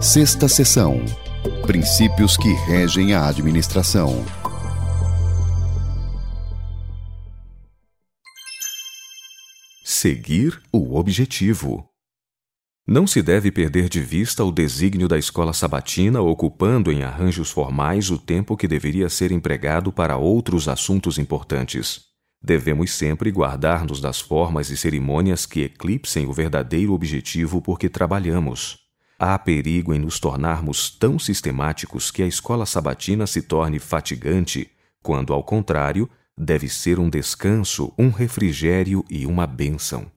Sexta sessão. Princípios que regem a administração. Seguir o objetivo. Não se deve perder de vista o desígnio da escola sabatina, ocupando em arranjos formais o tempo que deveria ser empregado para outros assuntos importantes. Devemos sempre guardar-nos das formas e cerimônias que eclipsem o verdadeiro objetivo por que trabalhamos. Há perigo em nos tornarmos tão sistemáticos que a escola sabatina se torne fatigante, quando, ao contrário, deve ser um descanso, um refrigério e uma bênção.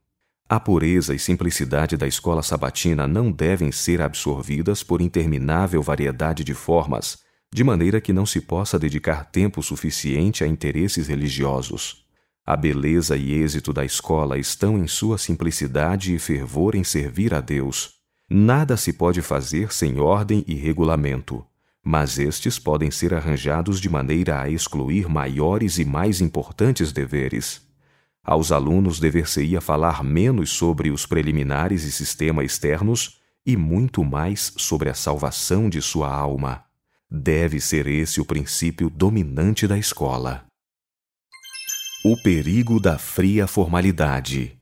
A pureza e simplicidade da escola sabatina não devem ser absorvidas por interminável variedade de formas, de maneira que não se possa dedicar tempo suficiente a interesses religiosos. A beleza e êxito da escola estão em sua simplicidade e fervor em servir a Deus. Nada se pode fazer sem ordem e regulamento, mas estes podem ser arranjados de maneira a excluir maiores e mais importantes deveres. Aos alunos dever-se-ia falar menos sobre os preliminares e sistema externos e muito mais sobre a salvação de sua alma. Deve ser esse o princípio dominante da escola. O perigo da fria formalidade.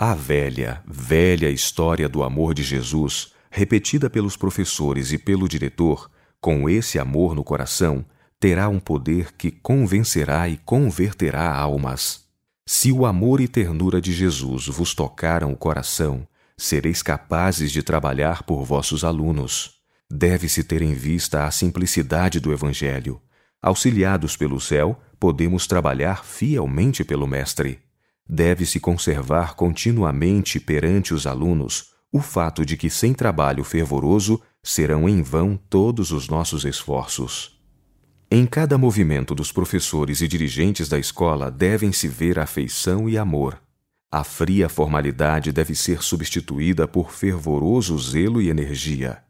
A velha, velha história do amor de Jesus, repetida pelos professores e pelo diretor, com esse amor no coração, terá um poder que convencerá e converterá almas. Se o amor e ternura de Jesus vos tocaram o coração, sereis capazes de trabalhar por vossos alunos. Deve-se ter em vista a simplicidade do Evangelho. Auxiliados pelo céu, podemos trabalhar fielmente pelo Mestre. Deve-se conservar continuamente perante os alunos o fato de que, sem trabalho fervoroso, serão em vão todos os nossos esforços. Em cada movimento dos professores e dirigentes da escola devem-se ver afeição e amor. A fria formalidade deve ser substituída por fervoroso zelo e energia.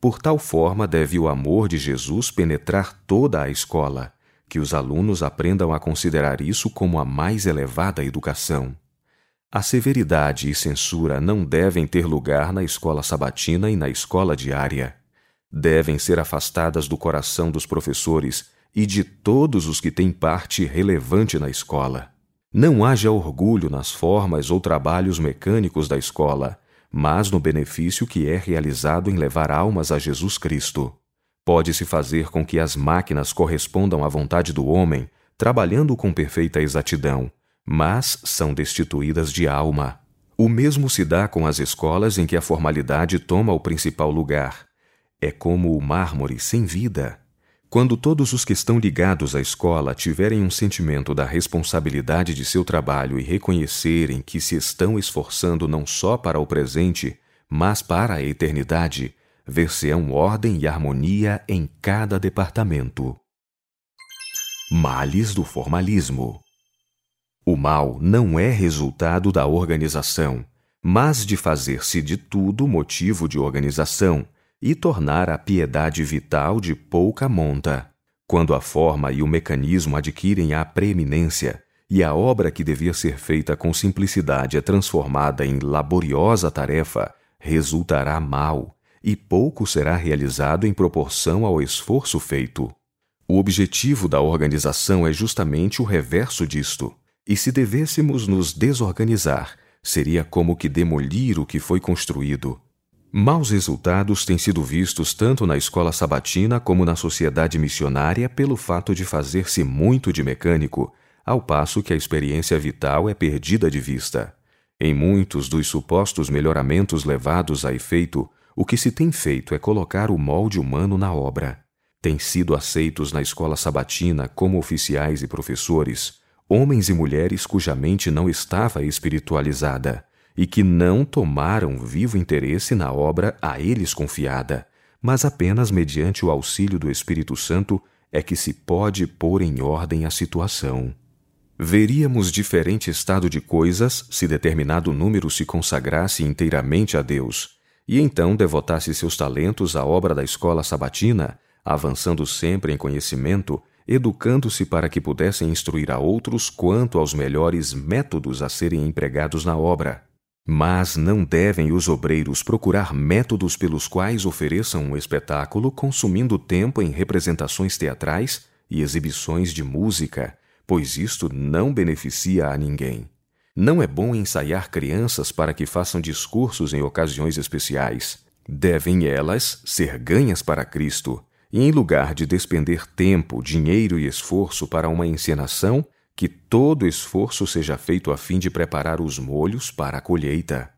Por tal forma deve o amor de Jesus penetrar toda a escola, que os alunos aprendam a considerar isso como a mais elevada educação. A severidade e censura não devem ter lugar na escola sabatina e na escola diária. Devem ser afastadas do coração dos professores e de todos os que têm parte relevante na escola. Não haja orgulho nas formas ou trabalhos mecânicos da escola, mas no benefício que é realizado em levar almas a Jesus Cristo. Pode-se fazer com que as máquinas correspondam à vontade do homem, trabalhando com perfeita exatidão, mas são destituídas de alma. O mesmo se dá com as escolas em que a formalidade toma o principal lugar. É como o mármore sem vida. Quando todos os que estão ligados à escola tiverem um sentimento da responsabilidade de seu trabalho e reconhecerem que se estão esforçando não só para o presente, mas para a eternidade, ver-se-ão ordem e harmonia em cada departamento. Males do formalismo. O mal não é resultado da organização, mas de fazer-se de tudo motivo de organização e tornar a piedade vital de pouca monta. Quando a forma e o mecanismo adquirem a preeminência e a obra que devia ser feita com simplicidade é transformada em laboriosa tarefa, resultará mal e pouco será realizado em proporção ao esforço feito. O objetivo da organização é justamente o reverso disto, e se devêssemos nos desorganizar, seria como que demolir o que foi construído. Maus resultados têm sido vistos tanto na escola sabatina como na sociedade missionária pelo fato de fazer-se muito de mecânico, ao passo que a experiência vital é perdida de vista. Em muitos dos supostos melhoramentos levados a efeito, o que se tem feito é colocar o molde humano na obra. Têm sido aceitos na escola sabatina como oficiais e professores, homens e mulheres cuja mente não estava espiritualizada e que não tomaram vivo interesse na obra a eles confiada, mas apenas mediante o auxílio do Espírito Santo é que se pode pôr em ordem a situação. Veríamos diferente estado de coisas se determinado número se consagrasse inteiramente a Deus e então devotasse seus talentos à obra da escola sabatina, avançando sempre em conhecimento, educando-se para que pudessem instruir a outros quanto aos melhores métodos a serem empregados na obra. Mas não devem os obreiros procurar métodos pelos quais ofereçam um espetáculo consumindo tempo em representações teatrais e exibições de música, pois isto não beneficia a ninguém. Não é bom ensaiar crianças para que façam discursos em ocasiões especiais. Devem elas ser ganhas para Cristo, e em lugar de despender tempo, dinheiro e esforço para uma encenação, que todo esforço seja feito a fim de preparar os molhos para a colheita.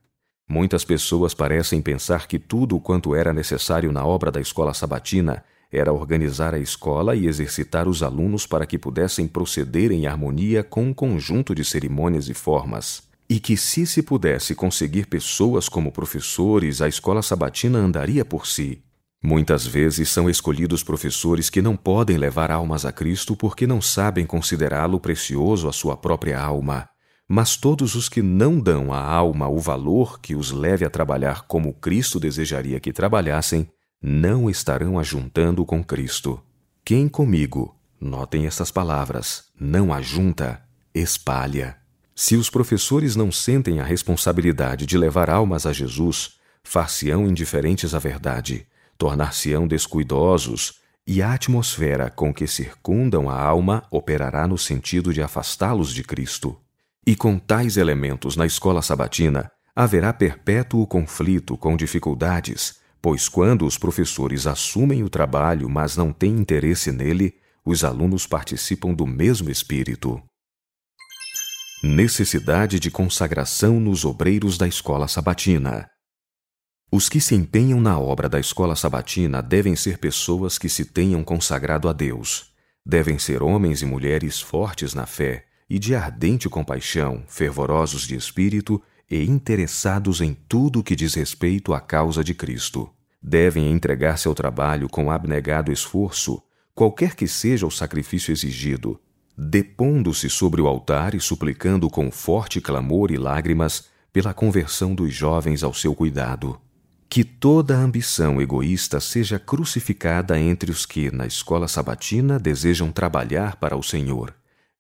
Muitas pessoas parecem pensar que tudo quanto era necessário na obra da escola sabatina era organizar a escola e exercitar os alunos para que pudessem proceder em harmonia com um conjunto de cerimônias e formas. E que, se se pudesse conseguir pessoas como professores, a escola sabatina andaria por si. Muitas vezes são escolhidos professores que não podem levar almas a Cristo porque não sabem considerá-lo precioso à sua própria alma. Mas todos os que não dão à alma o valor que os leve a trabalhar como Cristo desejaria que trabalhassem, não estarão ajuntando com Cristo. Quem comigo, notem estas palavras, não ajunta, espalha. Se os professores não sentem a responsabilidade de levar almas a Jesus, far-se-ão indiferentes à verdade tornar-se-ão descuidosos e a atmosfera com que circundam a alma operará no sentido de afastá-los de Cristo. E com tais elementos na escola sabatina, haverá perpétuo conflito com dificuldades, pois quando os professores assumem o trabalho, mas não têm interesse nele, os alunos participam do mesmo espírito. Necessidade de consagração nos obreiros da escola sabatina. Os que se empenham na obra da escola sabatina devem ser pessoas que se tenham consagrado a Deus. Devem ser homens e mulheres fortes na fé e de ardente compaixão, fervorosos de espírito e interessados em tudo que diz respeito à causa de Cristo. Devem entregar-se ao trabalho com abnegado esforço, qualquer que seja o sacrifício exigido, depondo-se sobre o altar e suplicando com forte clamor e lágrimas pela conversão dos jovens ao seu cuidado. Que toda ambição egoísta seja crucificada entre os que, na escola sabatina, desejam trabalhar para o Senhor,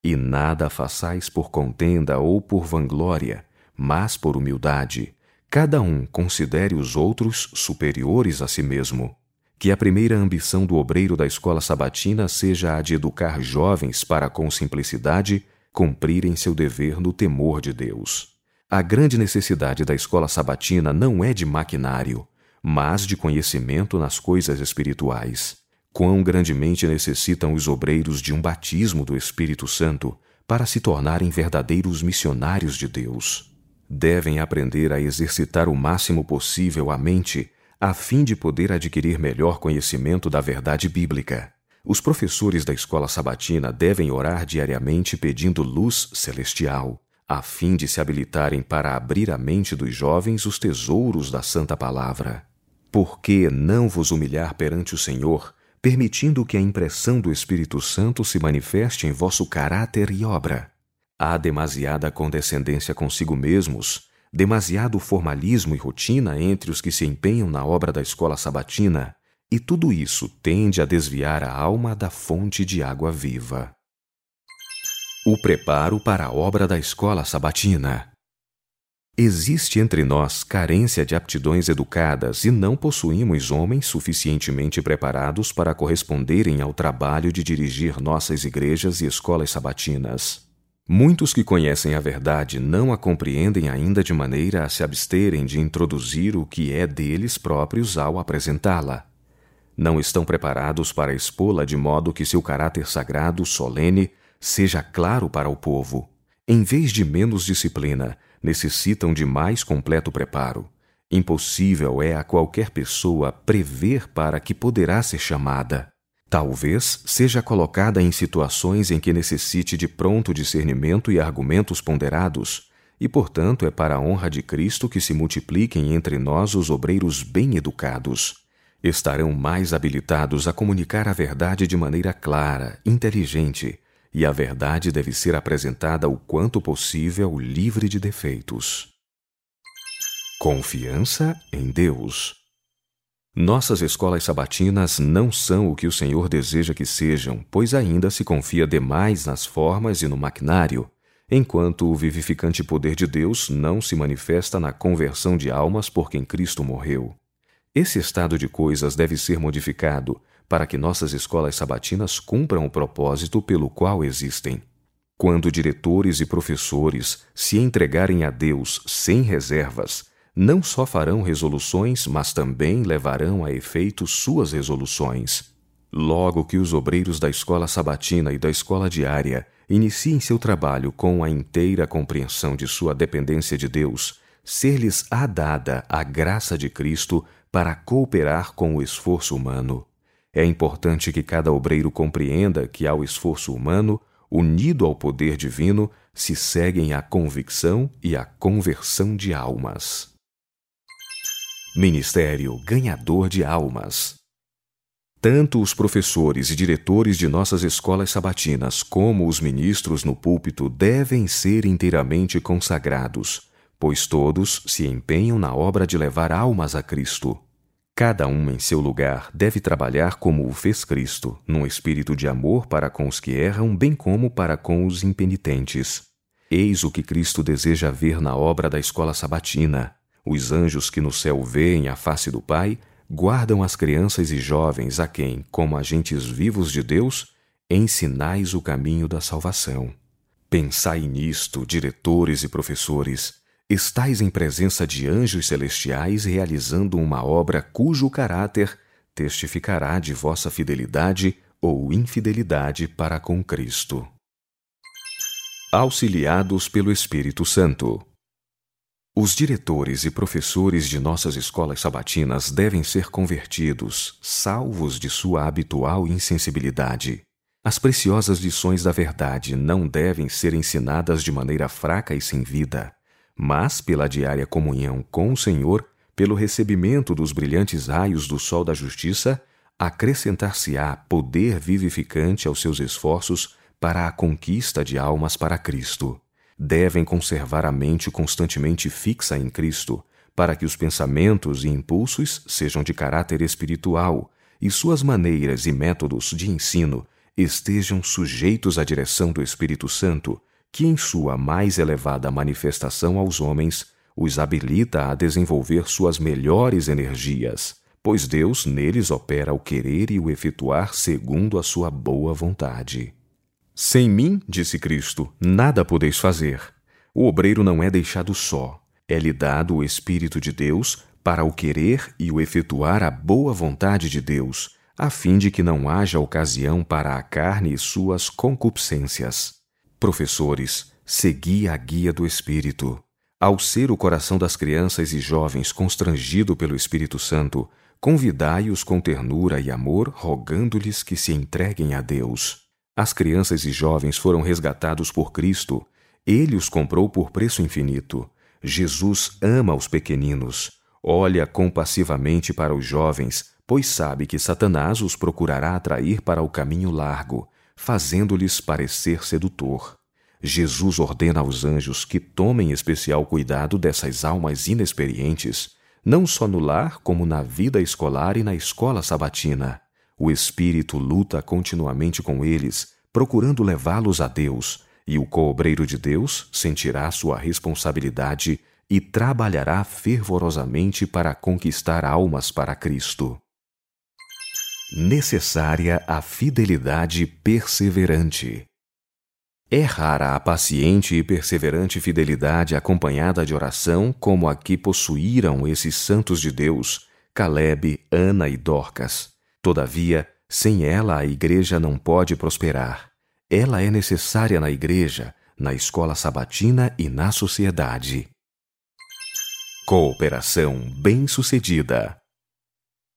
e nada façais por contenda ou por vanglória, mas por humildade. Cada um considere os outros superiores a si mesmo. Que a primeira ambição do obreiro da escola sabatina seja a de educar jovens para, com simplicidade, cumprirem seu dever no temor de Deus. A grande necessidade da escola sabatina não é de maquinário, mas de conhecimento nas coisas espirituais. Quão grandemente necessitam os obreiros de um batismo do Espírito Santo para se tornarem verdadeiros missionários de Deus. Devem aprender a exercitar o máximo possível a mente a fim de poder adquirir melhor conhecimento da verdade bíblica. Os professores da escola sabatina devem orar diariamente pedindo luz celestial a fim de se habilitarem para abrir a mente dos jovens os tesouros da Santa Palavra. Por que não vos humilhar perante o Senhor, permitindo que a impressão do Espírito Santo se manifeste em vosso caráter e obra? Há demasiada condescendência consigo mesmos, demasiado formalismo e rotina entre os que se empenham na obra da escola sabatina, e tudo isso tende a desviar a alma da fonte de água viva. O preparo para a obra da escola sabatina. Existe entre nós carência de aptidões educadas e não possuímos homens suficientemente preparados para corresponderem ao trabalho de dirigir nossas igrejas e escolas sabatinas. Muitos que conhecem a verdade não a compreendem ainda de maneira a se absterem de introduzir o que é deles próprios ao apresentá-la. Não estão preparados para expô-la de modo que seu caráter sagrado, solene, seja claro para o povo. Em vez de menos disciplina, necessitam de mais completo preparo. Impossível é a qualquer pessoa prever para que poderá ser chamada. Talvez seja colocada em situações em que necessite de pronto discernimento e argumentos ponderados, e portanto é para a honra de Cristo que se multipliquem entre nós os obreiros bem educados. Estarão mais habilitados a comunicar a verdade de maneira clara, inteligente, e a verdade deve ser apresentada o quanto possível livre de defeitos. Confiança em Deus. Nossas escolas sabatinas não são o que o Senhor deseja que sejam, pois ainda se confia demais nas formas e no maquinário, enquanto o vivificante poder de Deus não se manifesta na conversão de almas por quem Cristo morreu. Esse estado de coisas deve ser modificado para que nossas escolas sabatinas cumpram o propósito pelo qual existem. Quando diretores e professores se entregarem a Deus sem reservas, não só farão resoluções, mas também levarão a efeito suas resoluções. Logo que os obreiros da escola sabatina e da escola diária iniciem seu trabalho com a inteira compreensão de sua dependência de Deus, ser-lhes-á dada a graça de Cristo para cooperar com o esforço humano. É importante que cada obreiro compreenda que ao esforço humano, unido ao poder divino, se seguem a convicção e a conversão de almas. Ministério Ganhador de Almas tanto os professores e diretores de nossas escolas sabatinas como os ministros no púlpito devem ser inteiramente consagrados, pois todos se empenham na obra de levar almas a Cristo. Cada um em seu lugar deve trabalhar como o fez Cristo, num espírito de amor para com os que erram, bem como para com os impenitentes. Eis o que Cristo deseja ver na obra da escola sabatina. Os anjos que no céu veem a face do Pai guardam as crianças e jovens a quem, como agentes vivos de Deus, ensinais o caminho da salvação. Pensai nisto, diretores e professores. Estais em presença de anjos celestiais realizando uma obra cujo caráter testificará de vossa fidelidade ou infidelidade para com Cristo. Auxiliados pelo Espírito Santo. Os diretores e professores de nossas escolas sabatinas devem ser convertidos, salvos de sua habitual insensibilidade. As preciosas lições da verdade não devem ser ensinadas de maneira fraca e sem vida, mas pela diária comunhão com o Senhor, pelo recebimento dos brilhantes raios do sol da justiça, acrescentar-se-á poder vivificante aos seus esforços para a conquista de almas para Cristo devem conservar a mente constantemente fixa em Cristo, para que os pensamentos e impulsos sejam de caráter espiritual e suas maneiras e métodos de ensino estejam sujeitos à direção do Espírito Santo, que, em sua mais elevada manifestação aos homens, os habilita a desenvolver suas melhores energias, pois Deus neles opera o querer e o efetuar segundo a sua boa vontade. Sem mim, disse Cristo, nada podeis fazer. O obreiro não é deixado só. É-lhe dado o Espírito de Deus para o querer e o efetuar a boa vontade de Deus, a fim de que não haja ocasião para a carne e suas concupiscências. Professores, segui a guia do Espírito. Ao ser o coração das crianças e jovens constrangido pelo Espírito Santo, convidai-os com ternura e amor, rogando-lhes que se entreguem a Deus. As crianças e jovens foram resgatados por Cristo. Ele os comprou por preço infinito. Jesus ama os pequeninos. Olha compassivamente para os jovens, pois sabe que Satanás os procurará atrair para o caminho largo, fazendo-lhes parecer sedutor. Jesus ordena aos anjos que tomem especial cuidado dessas almas inexperientes, não só no lar, como na vida escolar e na escola sabatina. O Espírito luta continuamente com eles, procurando levá-los a Deus, e o coobreiro de Deus sentirá sua responsabilidade e trabalhará fervorosamente para conquistar almas para Cristo. Necessária a fidelidade perseverante. É rara a paciente e perseverante fidelidade acompanhada de oração como a que possuíram esses santos de Deus, Caleb, Ana e Dorcas. Todavia, sem ela a igreja não pode prosperar. Ela é necessária na igreja, na escola sabatina e na sociedade. Cooperação bem-sucedida.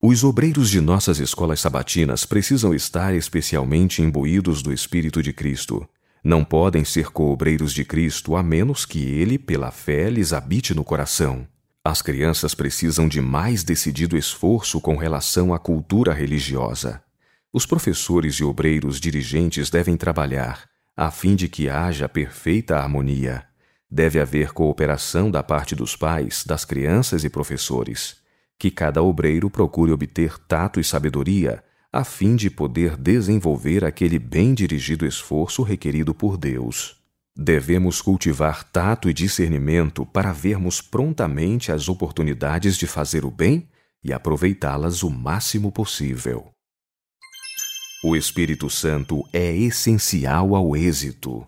Os obreiros de nossas escolas sabatinas precisam estar especialmente imbuídos do Espírito de Cristo. Não podem ser coobreiros de Cristo a menos que ele, pela fé, lhes habite no coração. As crianças precisam de mais decidido esforço com relação à cultura religiosa. Os professores e obreiros dirigentes devem trabalhar, a fim de que haja perfeita harmonia. Deve haver cooperação da parte dos pais, das crianças e professores. Que cada obreiro procure obter tato e sabedoria, a fim de poder desenvolver aquele bem dirigido esforço requerido por Deus. Devemos cultivar tato e discernimento para vermos prontamente as oportunidades de fazer o bem e aproveitá-las o máximo possível. O Espírito Santo é essencial ao êxito.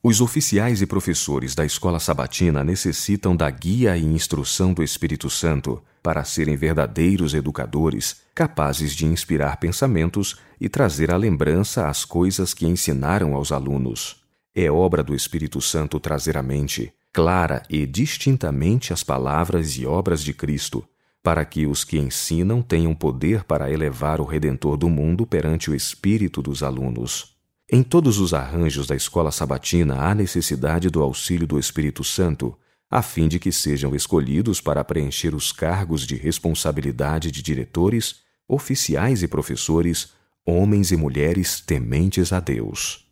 Os oficiais e professores da escola sabatina necessitam da guia e instrução do Espírito Santo para serem verdadeiros educadores, capazes de inspirar pensamentos e trazer à lembrança as coisas que ensinaram aos alunos. É obra do Espírito Santo trazer à mente, clara e distintamente, as palavras e obras de Cristo, para que os que ensinam tenham poder para elevar o Redentor do mundo perante o espírito dos alunos. Em todos os arranjos da escola sabatina há necessidade do auxílio do Espírito Santo, a fim de que sejam escolhidos para preencher os cargos de responsabilidade de diretores, oficiais e professores, homens e mulheres tementes a Deus.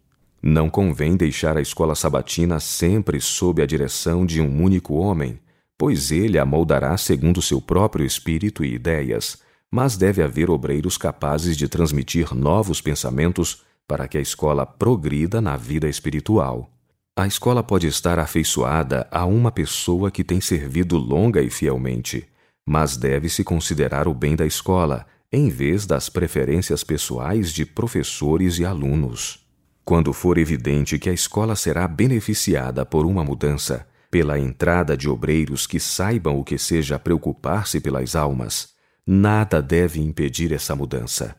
Não convém deixar a escola sabatina sempre sob a direção de um único homem, pois ele a moldará segundo seu próprio espírito e ideias, mas deve haver obreiros capazes de transmitir novos pensamentos para que a escola progrida na vida espiritual. A escola pode estar afeiçoada a uma pessoa que tem servido longa e fielmente, mas deve-se considerar o bem da escola, em vez das preferências pessoais de professores e alunos. Quando for evidente que a escola será beneficiada por uma mudança, pela entrada de obreiros que saibam o que seja preocupar-se pelas almas, nada deve impedir essa mudança.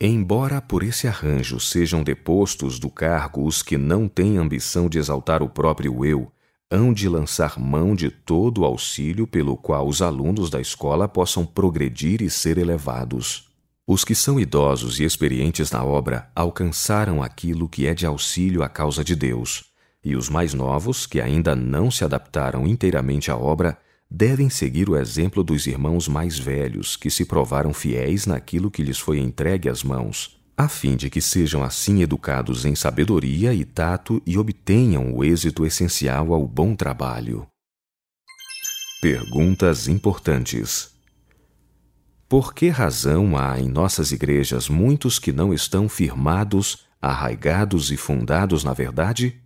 Embora por esse arranjo sejam depostos do cargo os que não têm ambição de exaltar o próprio eu, hão de lançar mão de todo o auxílio pelo qual os alunos da escola possam progredir e ser elevados. Os que são idosos e experientes na obra alcançaram aquilo que é de auxílio à causa de Deus, e os mais novos, que ainda não se adaptaram inteiramente à obra, devem seguir o exemplo dos irmãos mais velhos que se provaram fiéis naquilo que lhes foi entregue às mãos, a fim de que sejam assim educados em sabedoria e tato e obtenham o êxito essencial ao bom trabalho. Perguntas importantes. Por que razão há em nossas igrejas muitos que não estão firmados, arraigados e fundados na verdade?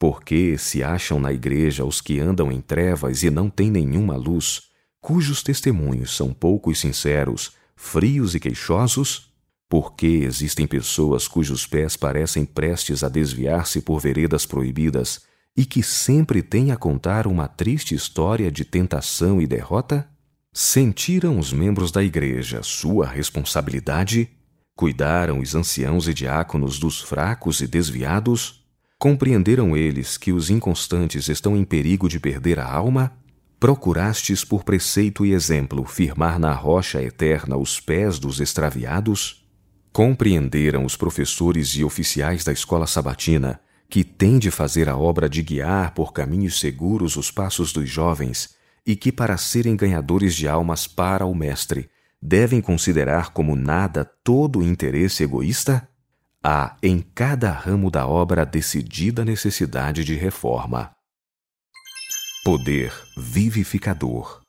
Porque se acham na igreja os que andam em trevas e não têm nenhuma luz, cujos testemunhos são poucos sinceros, frios e queixosos? Porque existem pessoas cujos pés parecem prestes a desviar-se por veredas proibidas e que sempre têm a contar uma triste história de tentação e derrota? Sentiram os membros da igreja sua responsabilidade? Cuidaram os anciãos e diáconos dos fracos e desviados? Compreenderam eles que os inconstantes estão em perigo de perder a alma? Procurastes por preceito e exemplo firmar na rocha eterna os pés dos extraviados? Compreenderam os professores e oficiais da escola sabatina que têm de fazer a obra de guiar por caminhos seguros os passos dos jovens e que, para serem ganhadores de almas para o Mestre, devem considerar como nada todo interesse egoísta? há em cada ramo da obra decidida necessidade de reforma. Poder vivificador.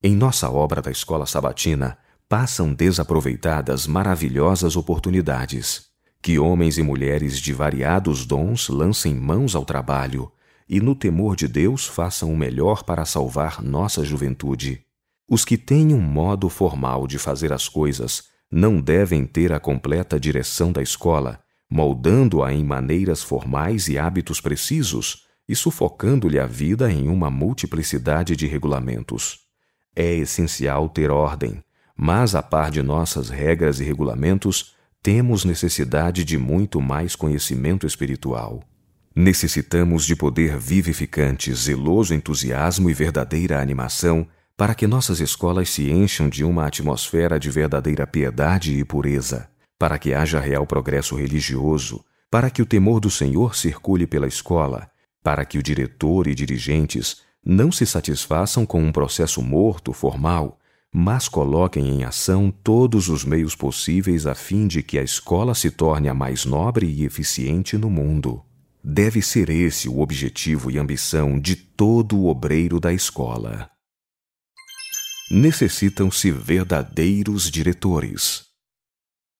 Em nossa obra da escola sabatina, passam desaproveitadas maravilhosas oportunidades. Que homens e mulheres de variados dons lancem mãos ao trabalho e, no temor de Deus, façam o melhor para salvar nossa juventude. Os que têm um modo formal de fazer as coisas não devem ter a completa direção da escola, moldando-a em maneiras formais e hábitos precisos e sufocando-lhe a vida em uma multiplicidade de regulamentos. É essencial ter ordem, mas a par de nossas regras e regulamentos, temos necessidade de muito mais conhecimento espiritual. Necessitamos de poder vivificante, zeloso entusiasmo e verdadeira animação para que nossas escolas se encham de uma atmosfera de verdadeira piedade e pureza, para que haja real progresso religioso, para que o temor do Senhor circule pela escola, para que o diretor e dirigentes não se satisfaçam com um processo morto, formal, mas coloquem em ação todos os meios possíveis a fim de que a escola se torne a mais nobre e eficiente no mundo. Deve ser esse o objetivo e ambição de todo o obreiro da escola necessitam-se verdadeiros diretores.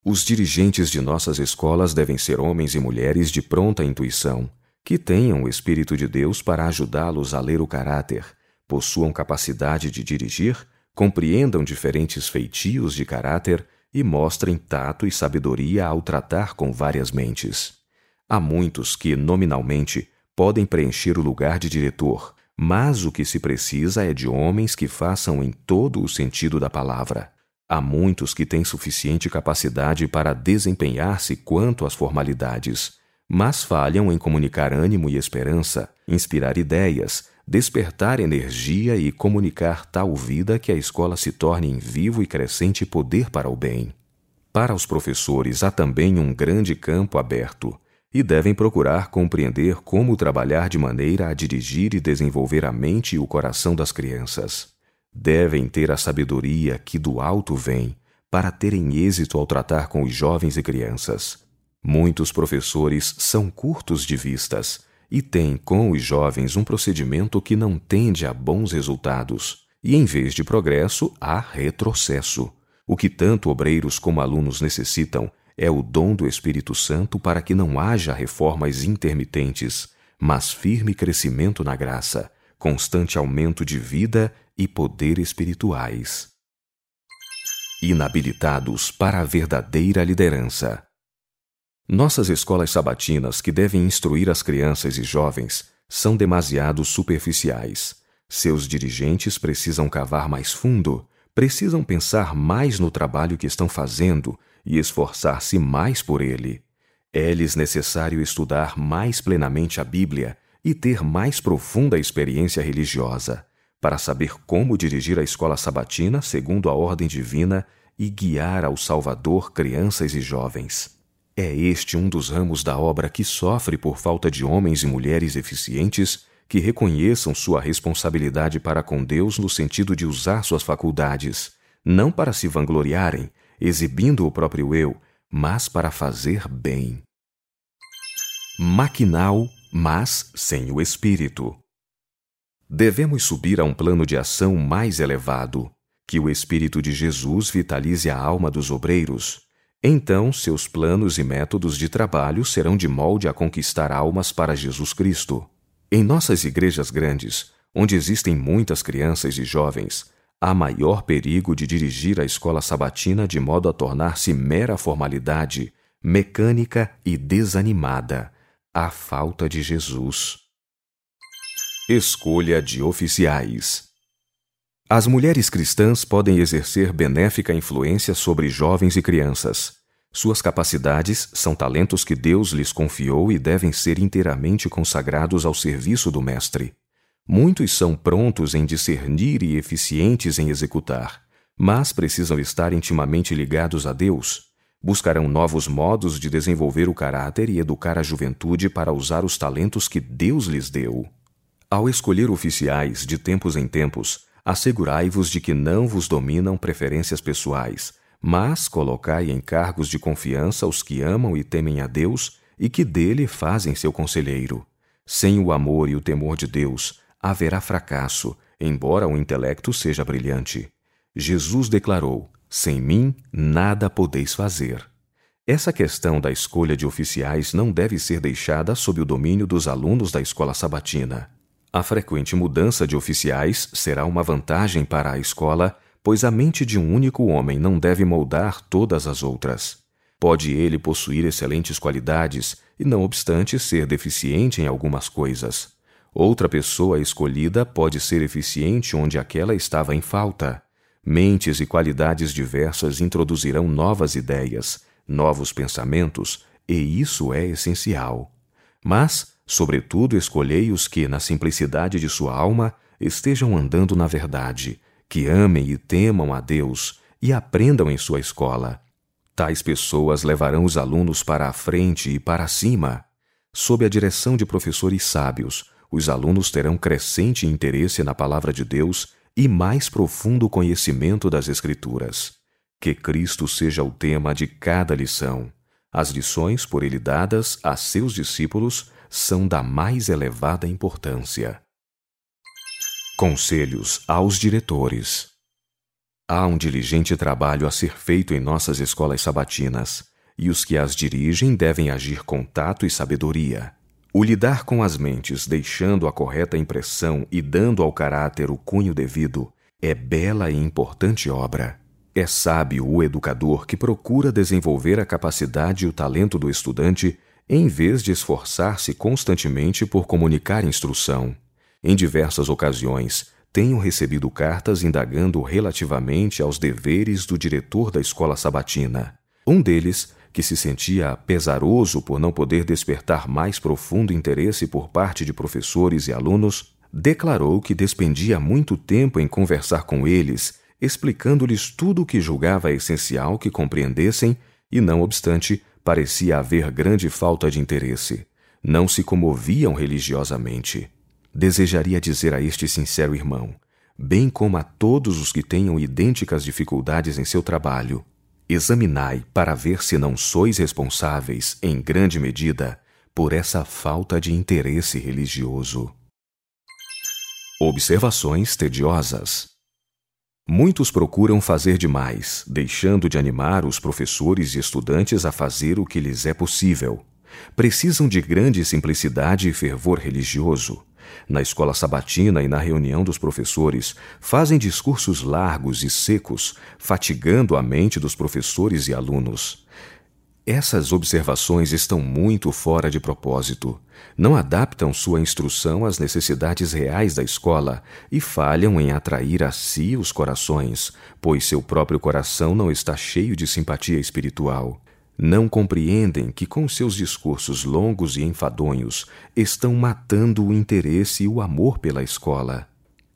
Os dirigentes de nossas escolas devem ser homens e mulheres de pronta intuição, que tenham o Espírito de Deus para ajudá-los a ler o caráter, possuam capacidade de dirigir, compreendam diferentes feitios de caráter e mostrem tato e sabedoria ao tratar com várias mentes. Há muitos que, nominalmente, podem preencher o lugar de diretor, mas o que se precisa é de homens que façam em todo o sentido da palavra. Há muitos que têm suficiente capacidade para desempenhar-se quanto às formalidades, mas falham em comunicar ânimo e esperança, inspirar ideias, despertar energia e comunicar tal vida que a escola se torne em vivo e crescente poder para o bem. Para os professores há também um grande campo aberto e devem procurar compreender como trabalhar de maneira a dirigir e desenvolver a mente e o coração das crianças. Devem ter a sabedoria que do alto vem para terem êxito ao tratar com os jovens e crianças. Muitos professores são curtos de vistas e têm com os jovens um procedimento que não tende a bons resultados, e em vez de progresso, há retrocesso. O que tanto obreiros como alunos necessitam é o dom do Espírito Santo para que não haja reformas intermitentes, mas firme crescimento na graça, constante aumento de vida e poder espirituais. Inabilitados para a verdadeira liderança. Nossas escolas sabatinas, que devem instruir as crianças e jovens, são demasiado superficiais. Seus dirigentes precisam cavar mais fundo, precisam pensar mais no trabalho que estão fazendo e esforçar-se mais por ele. É-lhes necessário estudar mais plenamente a Bíblia e ter mais profunda experiência religiosa, para saber como dirigir a escola sabatina segundo a ordem divina e guiar ao Salvador crianças e jovens. É este um dos ramos da obra que sofre por falta de homens e mulheres eficientes que reconheçam sua responsabilidade para com Deus no sentido de usar suas faculdades, não para se vangloriarem, exibindo o próprio eu, mas para fazer bem. Maquinal, mas sem o espírito. Devemos subir a um plano de ação mais elevado, que o Espírito de Jesus vitalize a alma dos obreiros, então, seus planos e métodos de trabalho serão de molde a conquistar almas para Jesus Cristo. Em nossas igrejas grandes, onde existem muitas crianças e jovens, há maior perigo de dirigir a escola sabatina de modo a tornar-se mera formalidade, mecânica e desanimada, à falta de Jesus. Escolha de oficiais. As mulheres cristãs podem exercer benéfica influência sobre jovens e crianças. Suas capacidades são talentos que Deus lhes confiou e devem ser inteiramente consagrados ao serviço do Mestre. Muitos são prontos em discernir e eficientes em executar, mas precisam estar intimamente ligados a Deus. Buscarão novos modos de desenvolver o caráter e educar a juventude para usar os talentos que Deus lhes deu. Ao escolher oficiais de tempos em tempos, assegurai-vos de que não vos dominam preferências pessoais, mas colocai em cargos de confiança os que amam e temem a Deus e que dele fazem seu conselheiro. Sem o amor e o temor de Deus, haverá fracasso, embora o intelecto seja brilhante. Jesus declarou: Sem mim nada podeis fazer. Essa questão da escolha de oficiais não deve ser deixada sob o domínio dos alunos da escola sabatina. A frequente mudança de oficiais será uma vantagem para a escola, pois a mente de um único homem não deve moldar todas as outras. Pode ele possuir excelentes qualidades e, não obstante, ser deficiente em algumas coisas. Outra pessoa escolhida pode ser eficiente onde aquela estava em falta. Mentes e qualidades diversas introduzirão novas ideias, novos pensamentos, e isso é essencial. Mas, Sobretudo, escolhei os que, na simplicidade de sua alma, estejam andando na verdade, que amem e temam a Deus e aprendam em sua escola. Tais pessoas levarão os alunos para a frente e para cima. Sob a direção de professores sábios, os alunos terão crescente interesse na palavra de Deus e mais profundo conhecimento das Escrituras. Que Cristo seja o tema de cada lição. As lições por ele dadas a seus discípulos são da mais elevada importância. Conselhos aos diretores. Há um diligente trabalho a ser feito em nossas escolas sabatinas, e os que as dirigem devem agir com tato e sabedoria. O lidar com as mentes, deixando a correta impressão e dando ao caráter o cunho devido, é bela e importante obra. É sábio o educador que procura desenvolver a capacidade e o talento do estudante em vez de esforçar-se constantemente por comunicar instrução. Em diversas ocasiões, tenho recebido cartas indagando relativamente aos deveres do diretor da escola sabatina. Um deles que se sentia pesaroso por não poder despertar mais profundo interesse por parte de professores e alunos, declarou que despendia muito tempo em conversar com eles, explicando-lhes tudo o que julgava essencial que compreendessem, e não obstante, parecia haver grande falta de interesse. Não se comoviam religiosamente. Desejaria dizer a este sincero irmão, bem como a todos os que tenham idênticas dificuldades em seu trabalho, Examinai para ver se não sois responsáveis, em grande medida, por essa falta de interesse religioso. Observações tediosas. Muitos procuram fazer demais, deixando de animar os professores e estudantes a fazer o que lhes é possível. Precisam de grande simplicidade e fervor religioso na escola sabatina e na reunião dos professores, fazem discursos largos e secos, fatigando a mente dos professores e alunos. Essas observações estão muito fora de propósito. Não adaptam sua instrução às necessidades reais da escola e falham em atrair a si os corações, pois seu próprio coração não está cheio de simpatia espiritual não compreendem que, com seus discursos longos e enfadonhos, estão matando o interesse e o amor pela escola.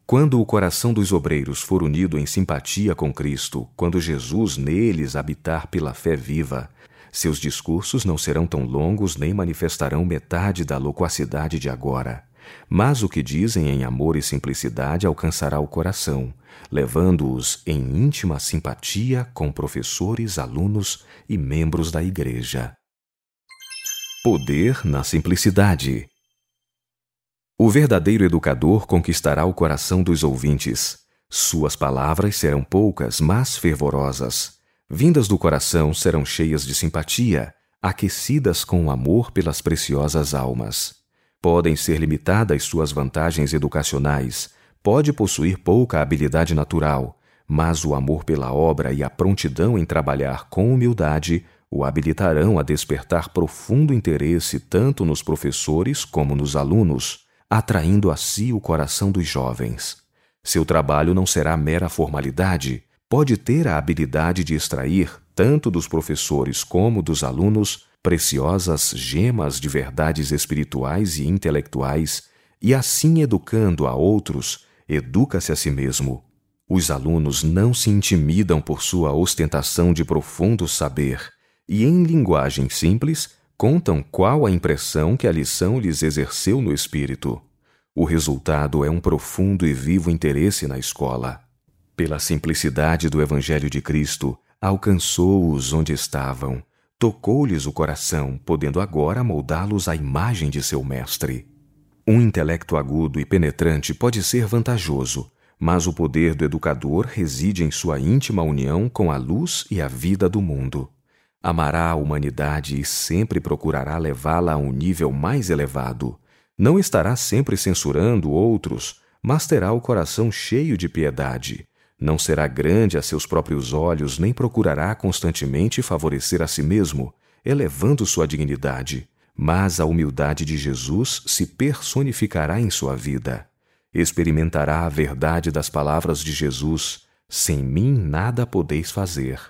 Quando o coração dos obreiros for unido em simpatia com Cristo, quando Jesus neles habitar pela fé viva, seus discursos não serão tão longos nem manifestarão metade da loquacidade de agora. Mas o que dizem em amor e simplicidade alcançará o coração, levando-os em íntima simpatia com professores, alunos e membros da Igreja. Poder na simplicidade. O verdadeiro educador conquistará o coração dos ouvintes. Suas palavras serão poucas, mas fervorosas. Vindas do coração serão cheias de simpatia, aquecidas com amor pelas preciosas almas. Podem ser limitadas suas vantagens educacionais, pode possuir pouca habilidade natural, mas o amor pela obra e a prontidão em trabalhar com humildade o habilitarão a despertar profundo interesse tanto nos professores como nos alunos, atraindo a si o coração dos jovens. Seu trabalho não será mera formalidade, pode ter a habilidade de extrair, tanto dos professores como dos alunos, preciosas gemas de verdades espirituais e intelectuais, e assim educando a outros, educa-se a si mesmo. Os alunos não se intimidam por sua ostentação de profundo saber e, em linguagem simples, contam qual a impressão que a lição lhes exerceu no espírito. O resultado é um profundo e vivo interesse na escola. Pela simplicidade do Evangelho de Cristo, alcançou-os onde estavam tocou-lhes o coração, podendo agora moldá-los à imagem de seu mestre. Um intelecto agudo e penetrante pode ser vantajoso, mas o poder do educador reside em sua íntima união com a luz e a vida do mundo. Amará a humanidade e sempre procurará levá-la a um nível mais elevado. Não estará sempre censurando outros, mas terá o coração cheio de piedade não será grande a seus próprios olhos, nem procurará constantemente favorecer a si mesmo, elevando sua dignidade, mas a humildade de Jesus se personificará em sua vida. Experimentará a verdade das palavras de Jesus: sem mim nada podeis fazer.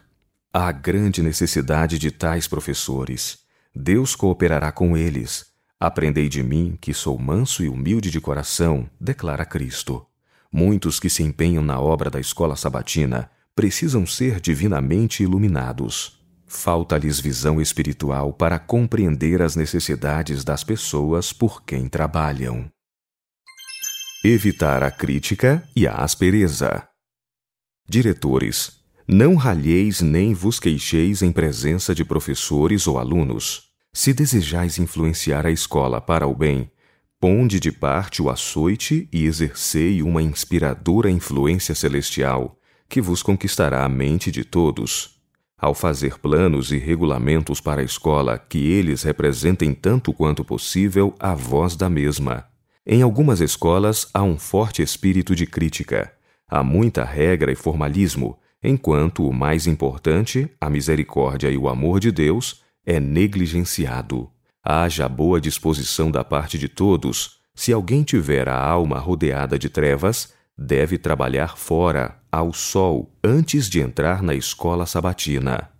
Há grande necessidade de tais professores. Deus cooperará com eles. Aprendei de mim, que sou manso e humilde de coração, declara Cristo. Muitos que se empenham na obra da escola sabatina precisam ser divinamente iluminados. Falta-lhes visão espiritual para compreender as necessidades das pessoas por quem trabalham. Evitar a crítica e a aspereza. Diretores, não ralheis nem vos queixeis em presença de professores ou alunos. Se desejais influenciar a escola para o bem, Ponde de parte o açoite e exercei uma inspiradora influência celestial, que vos conquistará a mente de todos. Ao fazer planos e regulamentos para a escola que eles representem tanto quanto possível a voz da mesma. Em algumas escolas há um forte espírito de crítica. Há muita regra e formalismo, enquanto o mais importante, a misericórdia e o amor de Deus, é negligenciado. Haja boa disposição da parte de todos. Se alguém tiver a alma rodeada de trevas, deve trabalhar fora, ao sol, antes de entrar na escola sabatina.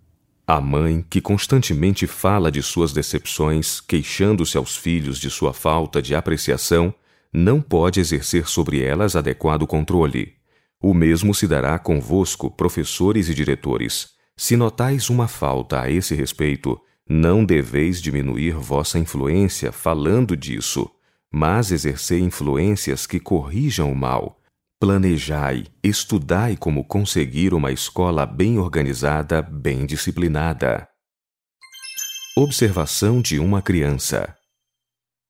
A mãe, que constantemente fala de suas decepções, queixando-se aos filhos de sua falta de apreciação, não pode exercer sobre elas adequado controle. O mesmo se dará convosco, professores e diretores. Se notais uma falta a esse respeito, não deveis diminuir vossa influência falando disso, mas exercei influências que corrijam o mal, Planejai, estudai como conseguir uma escola bem organizada, bem disciplinada. Observação de uma criança.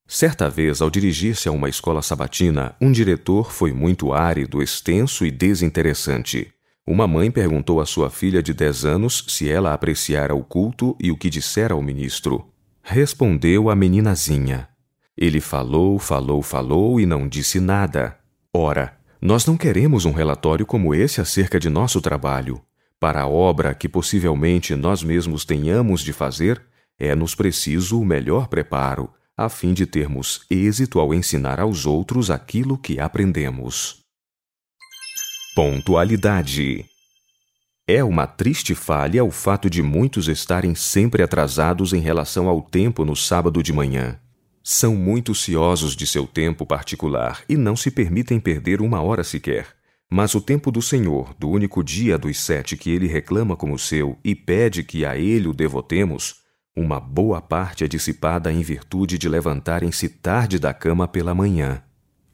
Certa vez, ao dirigir-se a uma escola sabatina, um diretor foi muito árido, extenso e desinteressante. Uma mãe perguntou à sua filha de dez anos se ela apreciara o culto e o que dissera ao ministro. Respondeu a meninazinha. Ele falou, falou, falou e não disse nada. Ora, nós não queremos um relatório como esse acerca de nosso trabalho. Para a obra que possivelmente nós mesmos tenhamos de fazer, é-nos preciso o melhor preparo, a fim de termos êxito ao ensinar aos outros aquilo que aprendemos. Pontualidade é uma triste falha o fato de muitos estarem sempre atrasados em relação ao tempo no sábado de manhã. São muito ciosos de seu tempo particular e não se permitem perder uma hora sequer. Mas o tempo do Senhor, do único dia dos sete que ele reclama como seu e pede que a ele o devotemos, uma boa parte é dissipada em virtude de levantarem-se tarde da cama pela manhã.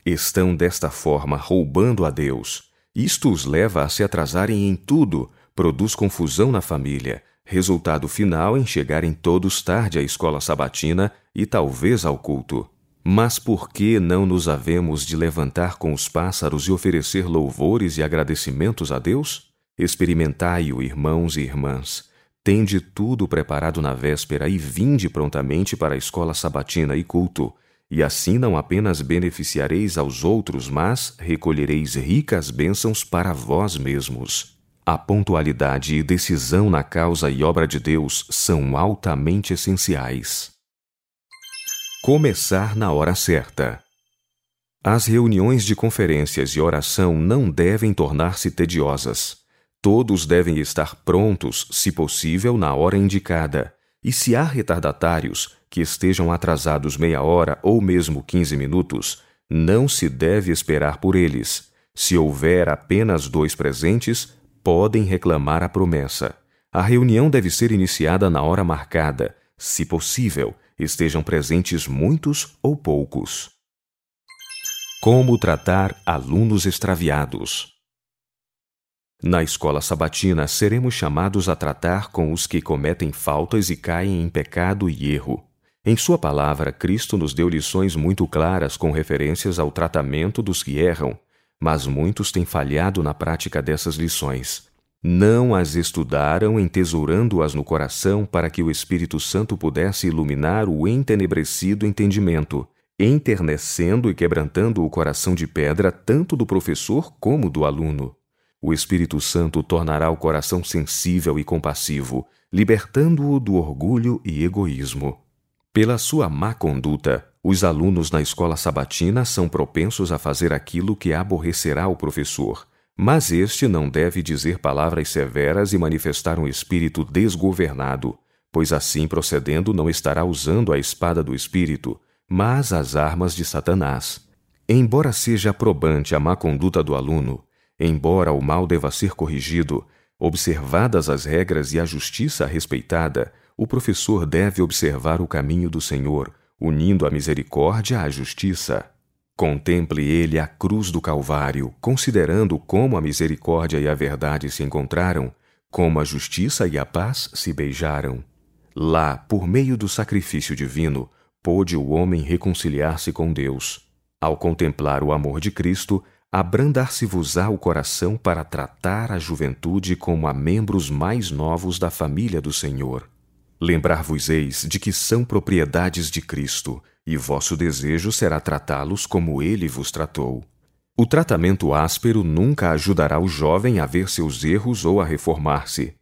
Estão desta forma roubando a Deus. Isto os leva a se atrasarem em tudo, produz confusão na família, resultado final em chegarem todos tarde à escola sabatina e talvez ao culto. Mas por que não nos havemos de levantar com os pássaros e oferecer louvores e agradecimentos a Deus? Experimentai-o, irmãos e irmãs. Tende tudo preparado na véspera e vinde prontamente para a escola sabatina e culto, e assim não apenas beneficiareis aos outros, mas recolhereis ricas bênçãos para vós mesmos. A pontualidade e decisão na causa e obra de Deus são altamente essenciais. Começar na hora certa. As reuniões de conferências e oração não devem tornar-se tediosas. Todos devem estar prontos, se possível, na hora indicada. E se há retardatários que estejam atrasados meia hora ou mesmo quinze minutos, não se deve esperar por eles. Se houver apenas dois presentes, podem reclamar a promessa. A reunião deve ser iniciada na hora marcada. Se possível, estejam presentes muitos ou poucos. Como tratar alunos extraviados? Na escola sabatina, seremos chamados a tratar com os que cometem faltas e caem em pecado e erro. Em Sua palavra, Cristo nos deu lições muito claras com referências ao tratamento dos que erram, mas muitos têm falhado na prática dessas lições. Não as estudaram, entesourando-as no coração para que o Espírito Santo pudesse iluminar o entenebrecido entendimento, enternecendo e quebrantando o coração de pedra tanto do professor como do aluno. O Espírito Santo tornará o coração sensível e compassivo, libertando-o do orgulho e egoísmo. Pela sua má conduta, os alunos na escola sabatina são propensos a fazer aquilo que aborrecerá o professor, mas este não deve dizer palavras severas e manifestar um espírito desgovernado, pois assim procedendo não estará usando a espada do espírito, mas as armas de Satanás. Embora seja probante a má conduta do aluno, embora o mal deva ser corrigido, observadas as regras e a justiça respeitada, o professor deve observar o caminho do Senhor, unindo a misericórdia à justiça. Contemple ele a cruz do Calvário, considerando como a misericórdia e a verdade se encontraram, como a justiça e a paz se beijaram. Lá, por meio do sacrifício divino, pôde o homem reconciliar-se com Deus. Ao contemplar o amor de Cristo, abrandar-se-vos-á o coração para tratar a juventude como a membros mais novos da família do Senhor. Lembrar-vos-eis de que são propriedades de Cristo, e vosso desejo será tratá-los como ele vos tratou. O tratamento áspero nunca ajudará o jovem a ver seus erros ou a reformar-se.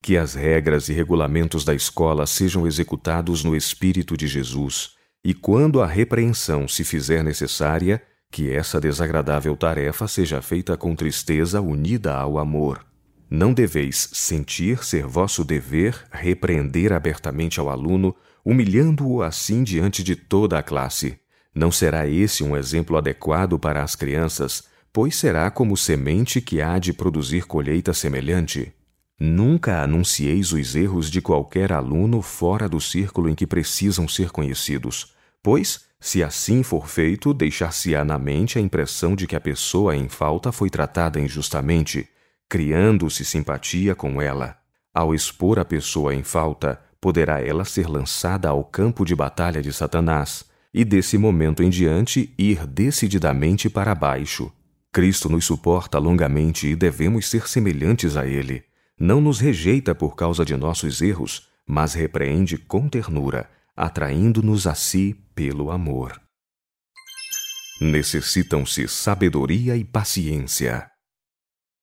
Que as regras e regulamentos da escola sejam executados no Espírito de Jesus, e quando a repreensão se fizer necessária, que essa desagradável tarefa seja feita com tristeza unida ao amor. Não deveis sentir ser vosso dever repreender abertamente ao aluno, humilhando-o assim diante de toda a classe. Não será esse um exemplo adequado para as crianças, pois será como semente que há de produzir colheita semelhante. Nunca anuncieis os erros de qualquer aluno fora do círculo em que precisam ser conhecidos, pois se assim for feito, deixar-se-á na mente a impressão de que a pessoa em falta foi tratada injustamente, criando-se simpatia com ela. Ao expor a pessoa em falta, poderá ela ser lançada ao campo de batalha de Satanás, e desse momento em diante ir decididamente para baixo. Cristo nos suporta longamente e devemos ser semelhantes a Ele. Não nos rejeita por causa de nossos erros, mas repreende com ternura atraindo-nos a si pelo amor. Necessitam-se sabedoria e paciência.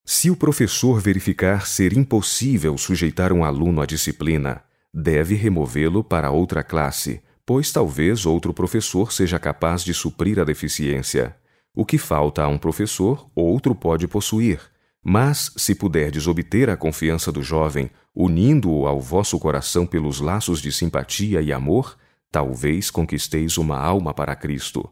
Se o professor verificar ser impossível sujeitar um aluno à disciplina, deve removê-lo para outra classe, pois talvez outro professor seja capaz de suprir a deficiência. O que falta a um professor, outro pode possuir. Mas, se puderdes obter a confiança do jovem, unindo-o ao vosso coração pelos laços de simpatia e amor, talvez conquisteis uma alma para Cristo.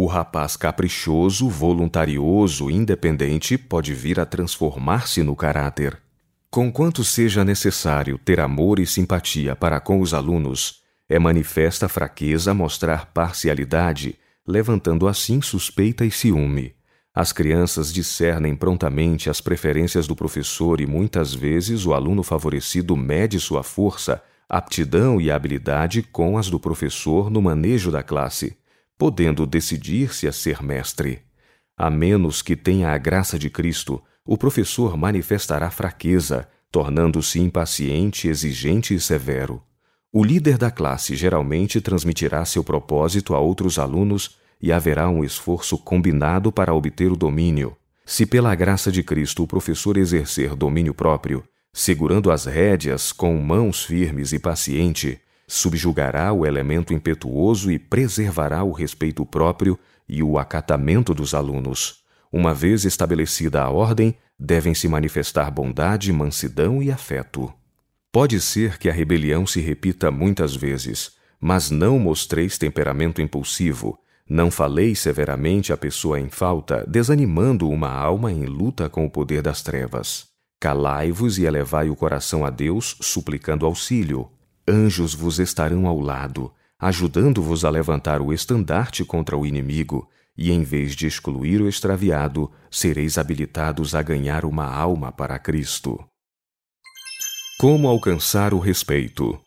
O rapaz caprichoso, voluntarioso, independente pode vir a transformar-se no caráter. Conquanto seja necessário ter amor e simpatia para com os alunos, é manifesta fraqueza mostrar parcialidade, levantando assim suspeita e ciúme. As crianças discernem prontamente as preferências do professor e muitas vezes o aluno favorecido mede sua força, aptidão e habilidade com as do professor no manejo da classe, podendo decidir-se a ser mestre. A menos que tenha a graça de Cristo, o professor manifestará fraqueza, tornando-se impaciente, exigente e severo. O líder da classe geralmente transmitirá seu propósito a outros alunos e haverá um esforço combinado para obter o domínio. Se pela graça de Cristo o professor exercer domínio próprio, segurando as rédeas com mãos firmes e paciente, subjugará o elemento impetuoso e preservará o respeito próprio e o acatamento dos alunos. Uma vez estabelecida a ordem, devem se manifestar bondade, mansidão e afeto. Pode ser que a rebelião se repita muitas vezes, mas não mostreis temperamento impulsivo, não faleis severamente a pessoa em falta, desanimando uma alma em luta com o poder das trevas. Calai-vos e elevai o coração a Deus, suplicando auxílio. Anjos vos estarão ao lado, ajudando-vos a levantar o estandarte contra o inimigo, e em vez de excluir o extraviado, sereis habilitados a ganhar uma alma para Cristo. Como alcançar o respeito?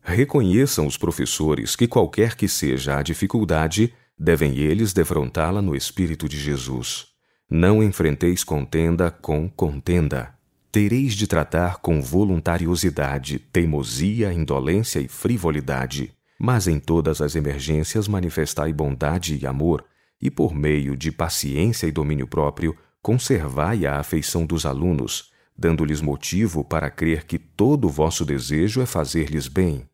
Reconheçam os professores que, qualquer que seja a dificuldade, devem eles defrontá-la no Espírito de Jesus. Não enfrenteis contenda com contenda. Tereis de tratar com voluntariosidade, teimosia, indolência e frivolidade. Mas em todas as emergências manifestai bondade e amor, e por meio de paciência e domínio próprio, conservai a afeição dos alunos, dando-lhes motivo para crer que todo o vosso desejo é fazer-lhes bem.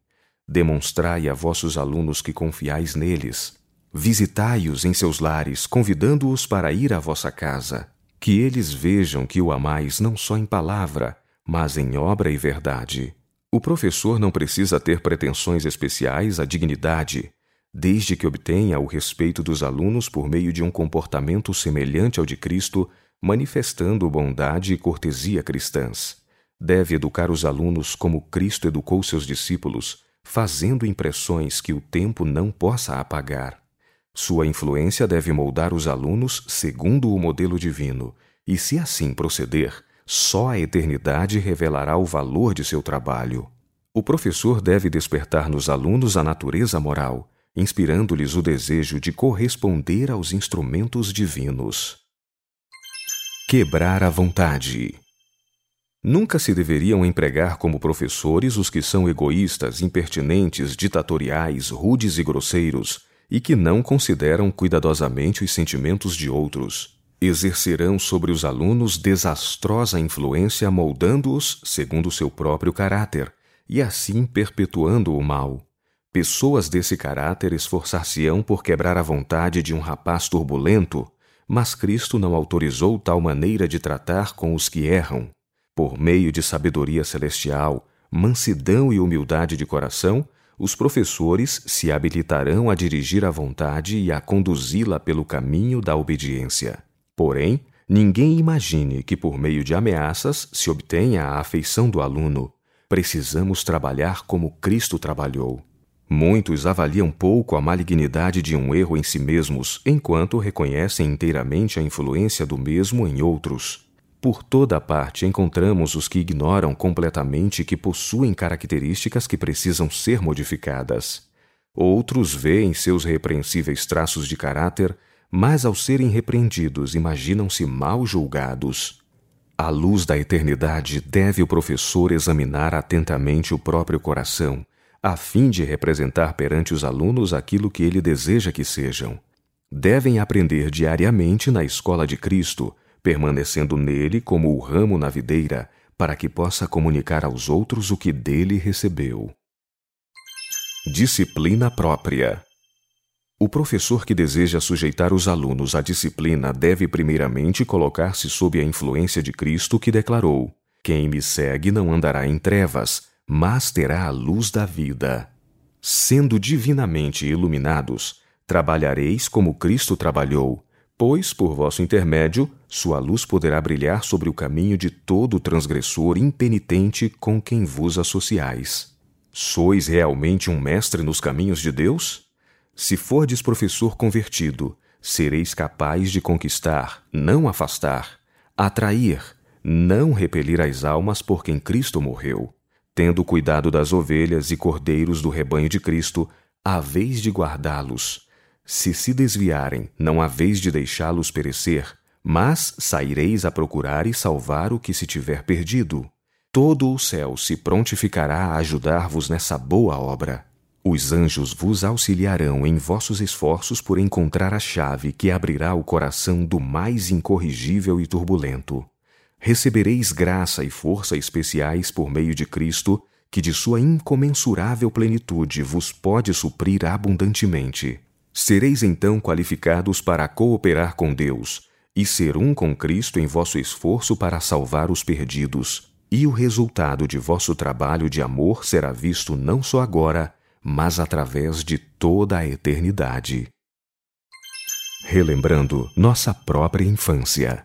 Demonstrai a vossos alunos que confiais neles. Visitai-os em seus lares, convidando-os para ir à vossa casa. Que eles vejam que o amais não só em palavra, mas em obra e verdade. O professor não precisa ter pretensões especiais à dignidade, desde que obtenha o respeito dos alunos por meio de um comportamento semelhante ao de Cristo, manifestando bondade e cortesia cristãs. Deve educar os alunos como Cristo educou seus discípulos, fazendo impressões que o tempo não possa apagar. Sua influência deve moldar os alunos segundo o modelo divino, e se assim proceder, só a eternidade revelará o valor de seu trabalho. O professor deve despertar nos alunos a natureza moral, inspirando-lhes o desejo de corresponder aos instrumentos divinos. Quebrar a vontade. Nunca se deveriam empregar como professores os que são egoístas, impertinentes, ditatoriais, rudes e grosseiros, e que não consideram cuidadosamente os sentimentos de outros. Exercerão sobre os alunos desastrosa influência, moldando-os segundo seu próprio caráter, e assim perpetuando o mal. Pessoas desse caráter esforçar-se-ão por quebrar a vontade de um rapaz turbulento, mas Cristo não autorizou tal maneira de tratar com os que erram. Por meio de sabedoria celestial, mansidão e humildade de coração, os professores se habilitarão a dirigir a vontade e a conduzi-la pelo caminho da obediência. Porém, ninguém imagine que por meio de ameaças se obtenha a afeição do aluno. Precisamos trabalhar como Cristo trabalhou. Muitos avaliam pouco a malignidade de um erro em si mesmos, enquanto reconhecem inteiramente a influência do mesmo em outros. Por toda parte encontramos os que ignoram completamente que possuem características que precisam ser modificadas. Outros veem seus repreensíveis traços de caráter, mas ao serem repreendidos imaginam-se mal julgados. À luz da eternidade, deve o professor examinar atentamente o próprio coração, a fim de representar perante os alunos aquilo que ele deseja que sejam. Devem aprender diariamente na escola de Cristo permanecendo nele como o ramo na videira, para que possa comunicar aos outros o que dele recebeu. Disciplina própria. O professor que deseja sujeitar os alunos à disciplina deve primeiramente colocar-se sob a influência de Cristo que declarou: Quem me segue não andará em trevas, mas terá a luz da vida. Sendo divinamente iluminados, trabalhareis como Cristo trabalhou, Pois, por vosso intermédio, sua luz poderá brilhar sobre o caminho de todo transgressor impenitente com quem vos associais. Sois realmente um mestre nos caminhos de Deus? Se fordes professor convertido, sereis capaz de conquistar, não afastar, atrair, não repelir as almas por quem Cristo morreu. Tendo cuidado das ovelhas e cordeiros do rebanho de Cristo, a vez de guardá-los se se desviarem, não há vez de deixá-los perecer, mas saireis a procurar e salvar o que se tiver perdido. Todo o céu se prontificará a ajudar-vos nessa boa obra. Os anjos vos auxiliarão em vossos esforços por encontrar a chave que abrirá o coração do mais incorrigível e turbulento. Recebereis graça e força especiais por meio de Cristo, que de sua incomensurável plenitude vos pode suprir abundantemente. Sereis então qualificados para cooperar com Deus e ser um com Cristo em vosso esforço para salvar os perdidos. E o resultado de vosso trabalho de amor será visto não só agora, mas através de toda a eternidade. Relembrando nossa própria infância.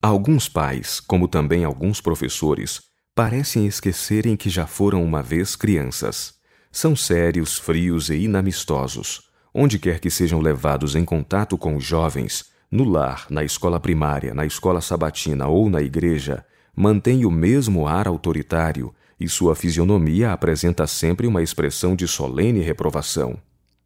Alguns pais, como também alguns professores, parecem esquecerem que já foram uma vez crianças. São sérios, frios e inamistosos onde quer que sejam levados em contato com os jovens, no lar, na escola primária, na escola sabatina ou na igreja, mantém o mesmo ar autoritário e sua fisionomia apresenta sempre uma expressão de solene reprovação.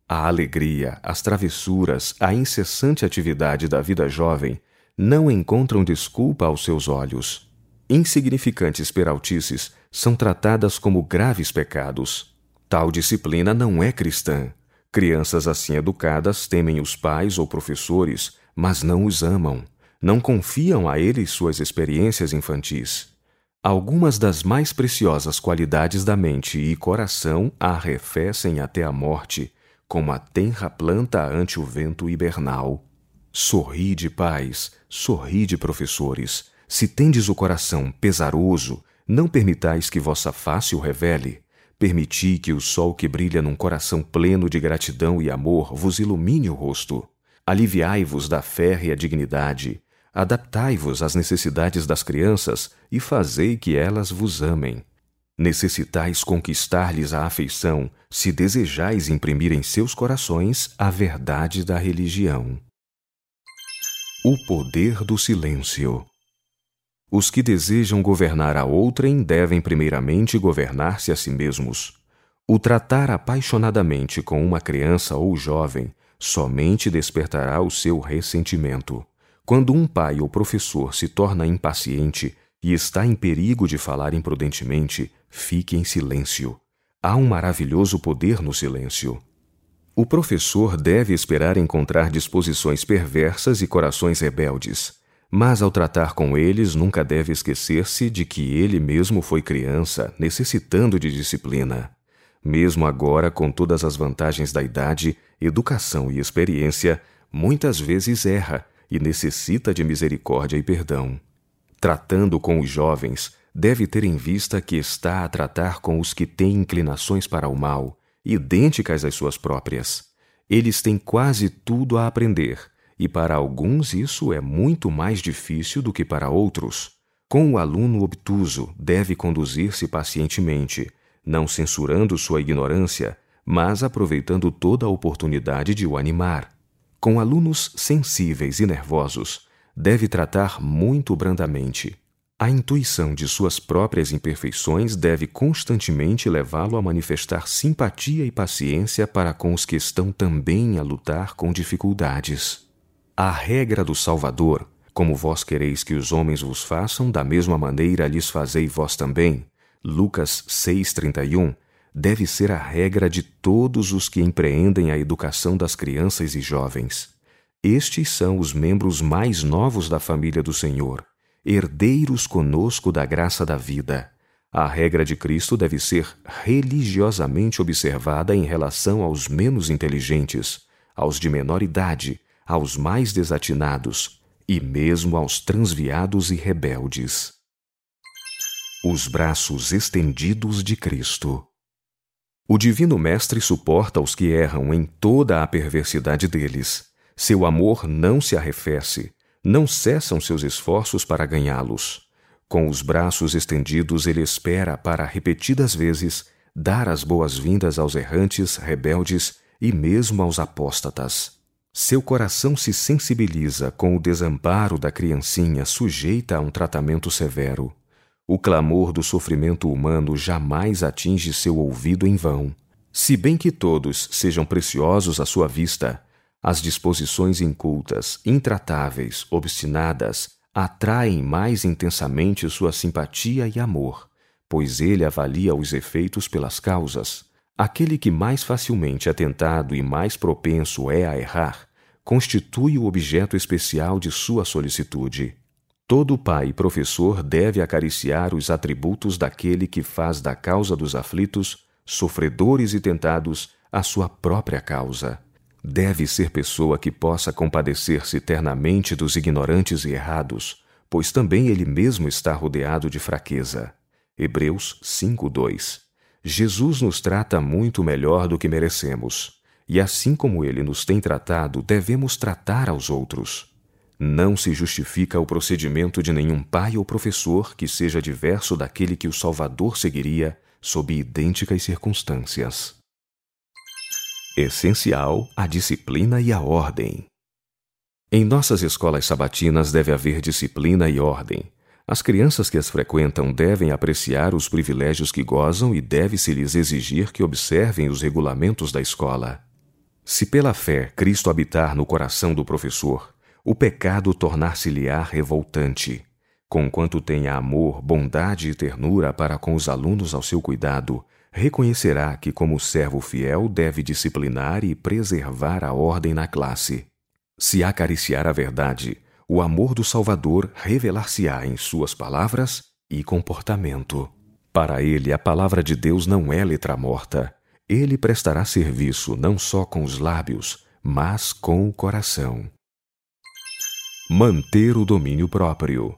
A alegria, as travessuras, a incessante atividade da vida jovem não encontram desculpa aos seus olhos. Insignificantes peraltices são tratadas como graves pecados. Tal disciplina não é cristã. Crianças assim educadas temem os pais ou professores, mas não os amam. Não confiam a eles suas experiências infantis. Algumas das mais preciosas qualidades da mente e coração arrefecem até a morte, como a tenra planta ante o vento hibernal. Sorride, pais, sorride, professores. Se tendes o coração pesaroso, não permitais que vossa face o revele. Permiti que o sol que brilha num coração pleno de gratidão e amor vos ilumine o rosto. Aliviai-vos da férrea dignidade. Adaptai-vos às necessidades das crianças e fazei que elas vos amem. Necessitais conquistar-lhes a afeição se desejais imprimir em seus corações a verdade da religião. O poder do silêncio. Os que desejam governar a outrem devem primeiramente governar-se a si mesmos. O tratar apaixonadamente com uma criança ou jovem somente despertará o seu ressentimento. Quando um pai ou professor se torna impaciente e está em perigo de falar imprudentemente, fique em silêncio. Há um maravilhoso poder no silêncio. O professor deve esperar encontrar disposições perversas e corações rebeldes, mas ao tratar com eles nunca deve esquecer-se de que ele mesmo foi criança, necessitando de disciplina. Mesmo agora, com todas as vantagens da idade, educação e experiência, muitas vezes erra e necessita de misericórdia e perdão. Tratando com os jovens, deve ter em vista que está a tratar com os que têm inclinações para o mal, idênticas às suas próprias. Eles têm quase tudo a aprender, e para alguns isso é muito mais difícil do que para outros. Com o aluno obtuso, deve conduzir-se pacientemente, não censurando sua ignorância, mas aproveitando toda a oportunidade de o animar. Com alunos sensíveis e nervosos, deve tratar muito brandamente. A intuição de suas próprias imperfeições deve constantemente levá-lo a manifestar simpatia e paciência para com os que estão também a lutar com dificuldades. A regra do Salvador, como vós quereis que os homens vos façam, da mesma maneira lhes fazei vós também. Lucas 6,31 deve ser a regra de todos os que empreendem a educação das crianças e jovens. Estes são os membros mais novos da família do Senhor, herdeiros conosco da graça da vida. A regra de Cristo deve ser religiosamente observada em relação aos menos inteligentes, aos de menor idade, aos mais desatinados e mesmo aos transviados e rebeldes. Os braços estendidos de Cristo. O Divino Mestre suporta os que erram em toda a perversidade deles seu amor não se arrefece, não cessam seus esforços para ganhá-los. Com os braços estendidos, ele espera para, repetidas vezes, dar as boas-vindas aos errantes, rebeldes e mesmo aos apóstatas. Seu coração se sensibiliza com o desamparo da criancinha sujeita a um tratamento severo. O clamor do sofrimento humano jamais atinge seu ouvido em vão. Se bem que todos sejam preciosos à sua vista, as disposições incultas, intratáveis, obstinadas, atraem mais intensamente sua simpatia e amor, pois ele avalia os efeitos pelas causas. Aquele que mais facilmente é tentado e mais propenso é a errar, constitui o objeto especial de sua solicitude. Todo pai professor deve acariciar os atributos daquele que faz da causa dos aflitos, sofredores e tentados, a sua própria causa. Deve ser pessoa que possa compadecer-se eternamente dos ignorantes e errados, pois também ele mesmo está rodeado de fraqueza. Hebreus 5:2. Jesus nos trata muito melhor do que merecemos, e assim como ele nos tem tratado, devemos tratar aos outros. Não se justifica o procedimento de nenhum pai ou professor que seja diverso daquele que o Salvador seguiria sob idênticas circunstâncias. Essencial a disciplina e a ordem. Em nossas escolas sabatinas deve haver disciplina e ordem. As crianças que as frequentam devem apreciar os privilégios que gozam e deve-se lhes exigir que observem os regulamentos da escola. Se pela fé Cristo habitar no coração do professor, o pecado tornar-se-lhe-á revoltante. Conquanto tenha amor, bondade e ternura para com os alunos ao seu cuidado, reconhecerá que, como servo fiel, deve disciplinar e preservar a ordem na classe. Se acariciar a verdade, o amor do Salvador revelar-se-á em suas palavras e comportamento. Para ele, a palavra de Deus não é letra morta. Ele prestará serviço não só com os lábios, mas com o coração. Manter o domínio próprio.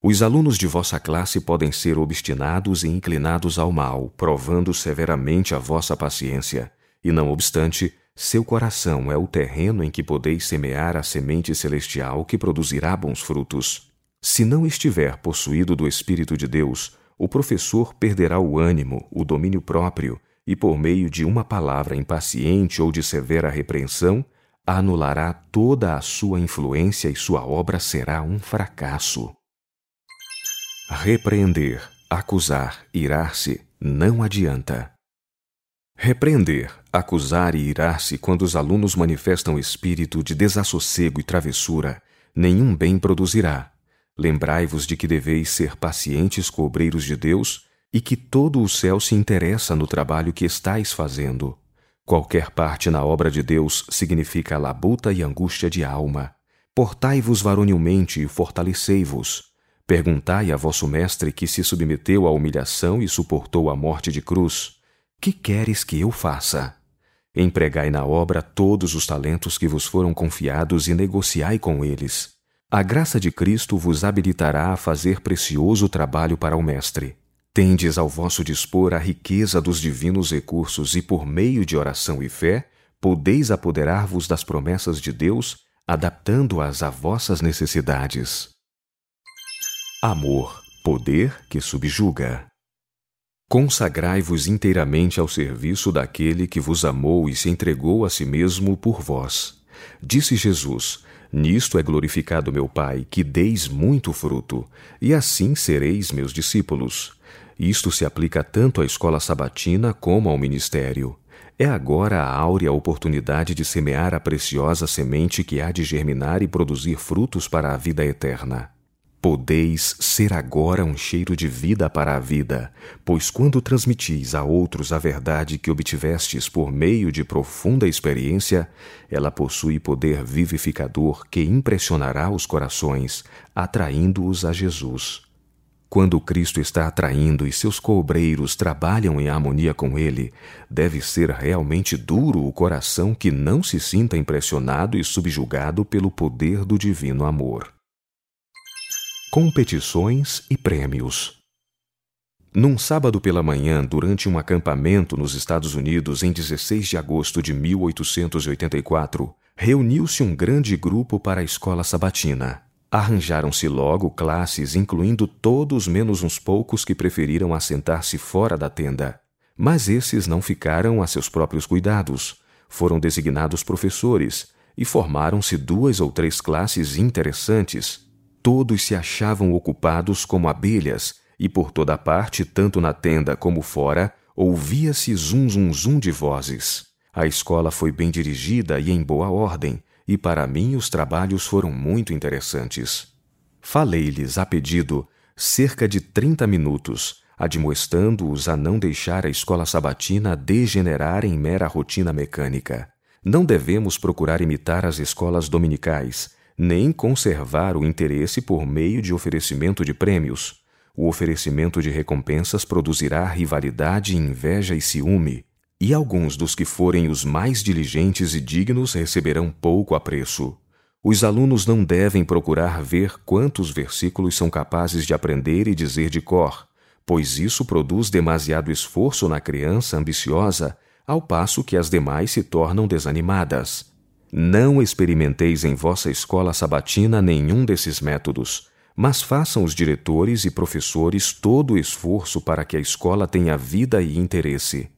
Os alunos de vossa classe podem ser obstinados e inclinados ao mal, provando severamente a vossa paciência, e não obstante, seu coração é o terreno em que podeis semear a semente celestial que produzirá bons frutos. Se não estiver possuído do Espírito de Deus, o professor perderá o ânimo, o domínio próprio, e por meio de uma palavra impaciente ou de severa repreensão, anulará toda a sua influência e sua obra será um fracasso. Repreender, acusar, irar-se não adianta. Repreender, acusar e irar-se quando os alunos manifestam espírito de desassossego e travessura nenhum bem produzirá. Lembrai-vos de que deveis ser pacientes cobreiros de Deus e que todo o céu se interessa no trabalho que estáis fazendo. Qualquer parte na obra de Deus significa labuta e angústia de alma. Portai-vos varonilmente e fortalecei-vos. Perguntai a vosso mestre que se submeteu à humilhação e suportou a morte de cruz: Que queres que eu faça? Empregai na obra todos os talentos que vos foram confiados e negociai com eles. A graça de Cristo vos habilitará a fazer precioso trabalho para o Mestre. Tendes ao vosso dispor a riqueza dos divinos recursos e, por meio de oração e fé, podeis apoderar-vos das promessas de Deus, adaptando-as a vossas necessidades. Amor, poder que subjuga. Consagrai-vos inteiramente ao serviço daquele que vos amou e se entregou a si mesmo por vós. Disse Jesus: Nisto é glorificado meu Pai, que deis muito fruto, e assim sereis meus discípulos. Isto se aplica tanto à escola sabatina como ao ministério. É agora a áurea oportunidade de semear a preciosa semente que há de germinar e produzir frutos para a vida eterna. Podeis ser agora um cheiro de vida para a vida, pois quando transmitis a outros a verdade que obtivestes por meio de profunda experiência, ela possui poder vivificador que impressionará os corações, atraindo-os a Jesus. Quando Cristo está atraindo e seus cobreiros trabalham em harmonia com ele, deve ser realmente duro o coração que não se sinta impressionado e subjugado pelo poder do divino amor competições e prêmios. Num sábado pela manhã, durante um acampamento nos Estados Unidos em 16 de agosto de 1884, reuniu-se um grande grupo para a escola sabatina. Arranjaram-se logo classes, incluindo todos menos uns poucos que preferiram assentar-se fora da tenda. Mas esses não ficaram a seus próprios cuidados. Foram designados professores e formaram-se duas ou três classes interessantes, Todos se achavam ocupados como abelhas, e por toda parte, tanto na tenda como fora, ouvia-se zum zum zum de vozes. A escola foi bem dirigida e em boa ordem, e para mim os trabalhos foram muito interessantes. Falei-lhes, a pedido, cerca de trinta minutos, admoestando-os a não deixar a escola sabatina degenerar em mera rotina mecânica. Não devemos procurar imitar as escolas dominicais, nem conservar o interesse por meio de oferecimento de prêmios. O oferecimento de recompensas produzirá rivalidade, inveja e ciúme, e alguns dos que forem os mais diligentes e dignos receberão pouco apreço. Os alunos não devem procurar ver quantos versículos são capazes de aprender e dizer de cor, pois isso produz demasiado esforço na criança ambiciosa, ao passo que as demais se tornam desanimadas. Não experimenteis em vossa escola sabatina nenhum desses métodos, mas façam os diretores e professores todo o esforço para que a escola tenha vida e interesse.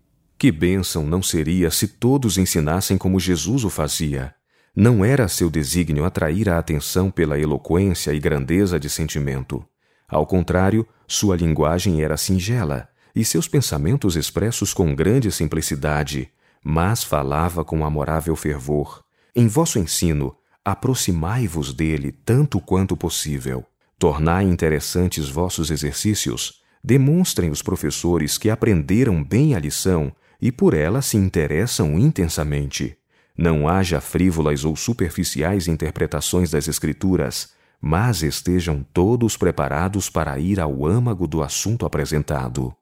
Que bênção não seria se todos ensinassem como Jesus o fazia. Não era seu desígnio atrair a atenção pela eloquência e grandeza de sentimento. Ao contrário, sua linguagem era singela e seus pensamentos expressos com grande simplicidade, mas falava com amorável fervor em vosso ensino, aproximai-vos dele tanto quanto possível. Tornai interessantes vossos exercícios. Demonstrem os professores que aprenderam bem a lição e por ela se interessam intensamente. Não haja frívolas ou superficiais interpretações das Escrituras, mas estejam todos preparados para ir ao âmago do assunto apresentado.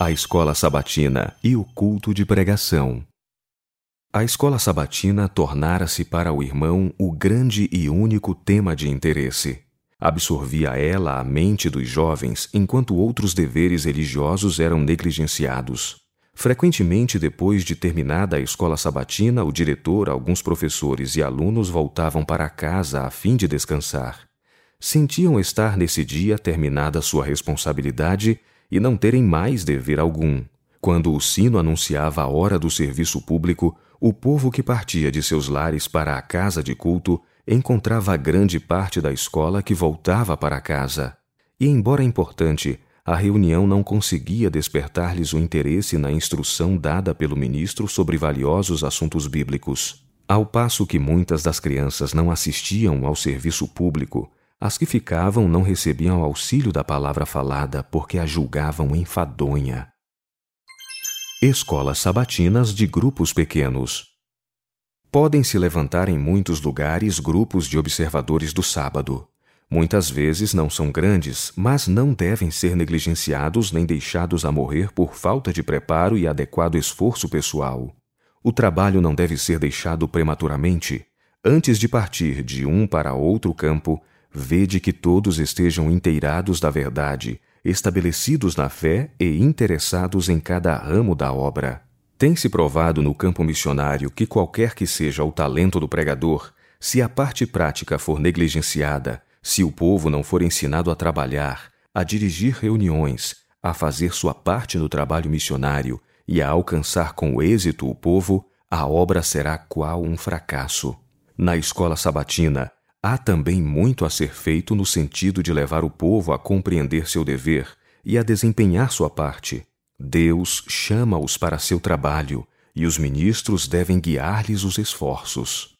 A escola sabatina e o culto de pregação. A escola sabatina tornara-se para o irmão o grande e único tema de interesse. Absorvia ela a mente dos jovens, enquanto outros deveres religiosos eram negligenciados. Frequentemente, depois de terminada a escola sabatina, o diretor, alguns professores e alunos voltavam para casa a fim de descansar. Sentiam estar nesse dia terminada sua responsabilidade e não terem mais dever algum. Quando o sino anunciava a hora do serviço público, o povo que partia de seus lares para a casa de culto encontrava grande parte da escola que voltava para casa. E, embora importante, a reunião não conseguia despertar-lhes o interesse na instrução dada pelo ministro sobre valiosos assuntos bíblicos. Ao passo que muitas das crianças não assistiam ao serviço público, as que ficavam não recebiam auxílio da palavra falada porque a julgavam enfadonha. Escolas sabatinas de grupos pequenos. Podem se levantar em muitos lugares grupos de observadores do sábado. Muitas vezes não são grandes, mas não devem ser negligenciados nem deixados a morrer por falta de preparo e adequado esforço pessoal. O trabalho não deve ser deixado prematuramente. Antes de partir de um para outro campo, Vede que todos estejam inteirados da verdade, estabelecidos na fé e interessados em cada ramo da obra. Tem-se provado no campo missionário que qualquer que seja o talento do pregador, se a parte prática for negligenciada, se o povo não for ensinado a trabalhar, a dirigir reuniões, a fazer sua parte no trabalho missionário e a alcançar com êxito o povo, a obra será qual um fracasso. Na escola sabatina, Há também muito a ser feito no sentido de levar o povo a compreender seu dever e a desempenhar sua parte. Deus chama-os para seu trabalho e os ministros devem guiar-lhes os esforços.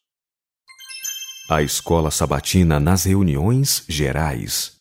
A escola sabatina nas reuniões gerais.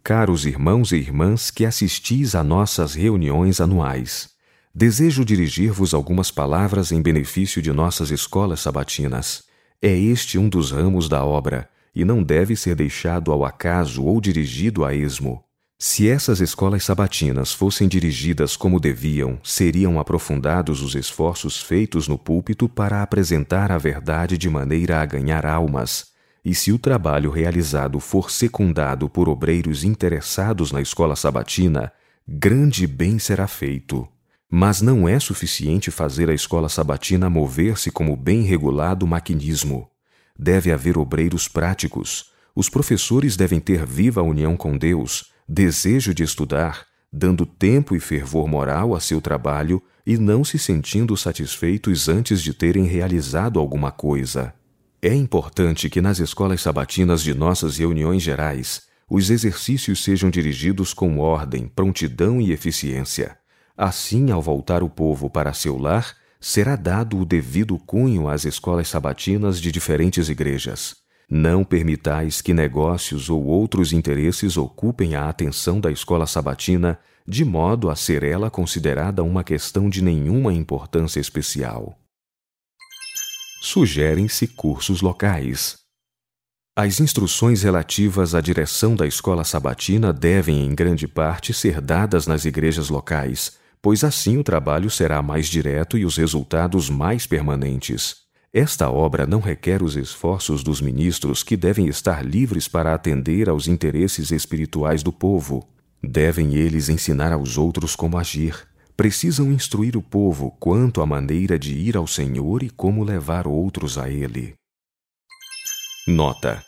Caros irmãos e irmãs que assistis a nossas reuniões anuais, desejo dirigir-vos algumas palavras em benefício de nossas escolas sabatinas. É este um dos ramos da obra, e não deve ser deixado ao acaso ou dirigido a esmo. Se essas escolas sabatinas fossem dirigidas como deviam, seriam aprofundados os esforços feitos no púlpito para apresentar a verdade de maneira a ganhar almas. E se o trabalho realizado for secundado por obreiros interessados na escola sabatina, grande bem será feito. Mas não é suficiente fazer a escola sabatina mover-se como bem regulado maquinismo. Deve haver obreiros práticos. Os professores devem ter viva união com Deus, desejo de estudar, dando tempo e fervor moral a seu trabalho e não se sentindo satisfeitos antes de terem realizado alguma coisa. É importante que nas escolas sabatinas de nossas reuniões gerais, os exercícios sejam dirigidos com ordem, prontidão e eficiência. Assim, ao voltar o povo para seu lar, será dado o devido cunho às escolas sabatinas de diferentes igrejas. Não permitais que negócios ou outros interesses ocupem a atenção da escola sabatina, de modo a ser ela considerada uma questão de nenhuma importância especial. Sugerem-se cursos locais. As instruções relativas à direção da escola sabatina devem, em grande parte, ser dadas nas igrejas locais, pois assim o trabalho será mais direto e os resultados mais permanentes. Esta obra não requer os esforços dos ministros que devem estar livres para atender aos interesses espirituais do povo. Devem eles ensinar aos outros como agir. Precisam instruir o povo quanto à maneira de ir ao Senhor e como levar outros a Ele. Nota: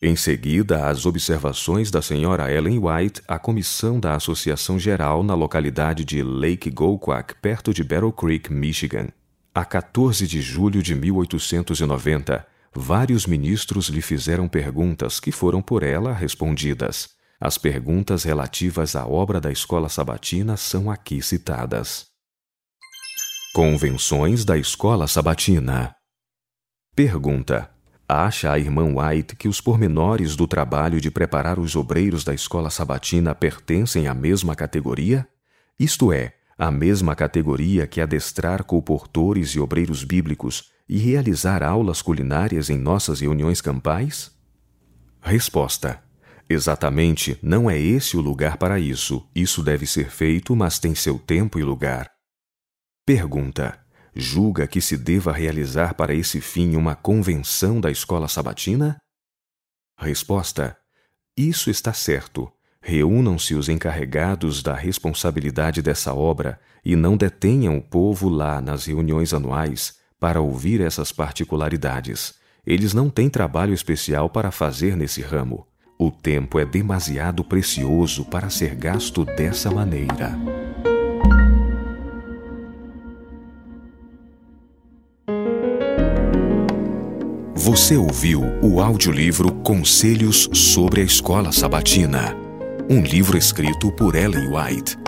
em seguida, as observações da senhora Ellen White à comissão da Associação Geral na localidade de Lake Gouquac, perto de Battle Creek, Michigan. A 14 de julho de 1890, vários ministros lhe fizeram perguntas que foram por ela respondidas. As perguntas relativas à obra da escola sabatina são aqui citadas. Convenções da Escola Sabatina. Pergunta: Acha a irmã White que os pormenores do trabalho de preparar os obreiros da escola sabatina pertencem à mesma categoria? Isto é, à mesma categoria que adestrar colportores e obreiros bíblicos e realizar aulas culinárias em nossas reuniões campais? Resposta: Exatamente, não é esse o lugar para isso. Isso deve ser feito, mas tem seu tempo e lugar. Pergunta: julga que se deva realizar para esse fim uma convenção da escola sabatina? Resposta: Isso está certo. Reúnam-se os encarregados da responsabilidade dessa obra e não detenham o povo lá nas reuniões anuais para ouvir essas particularidades. Eles não têm trabalho especial para fazer nesse ramo. O tempo é demasiado precioso para ser gasto dessa maneira. Você ouviu o audiolivro Conselhos sobre a Escola Sabatina, um livro escrito por Ellen White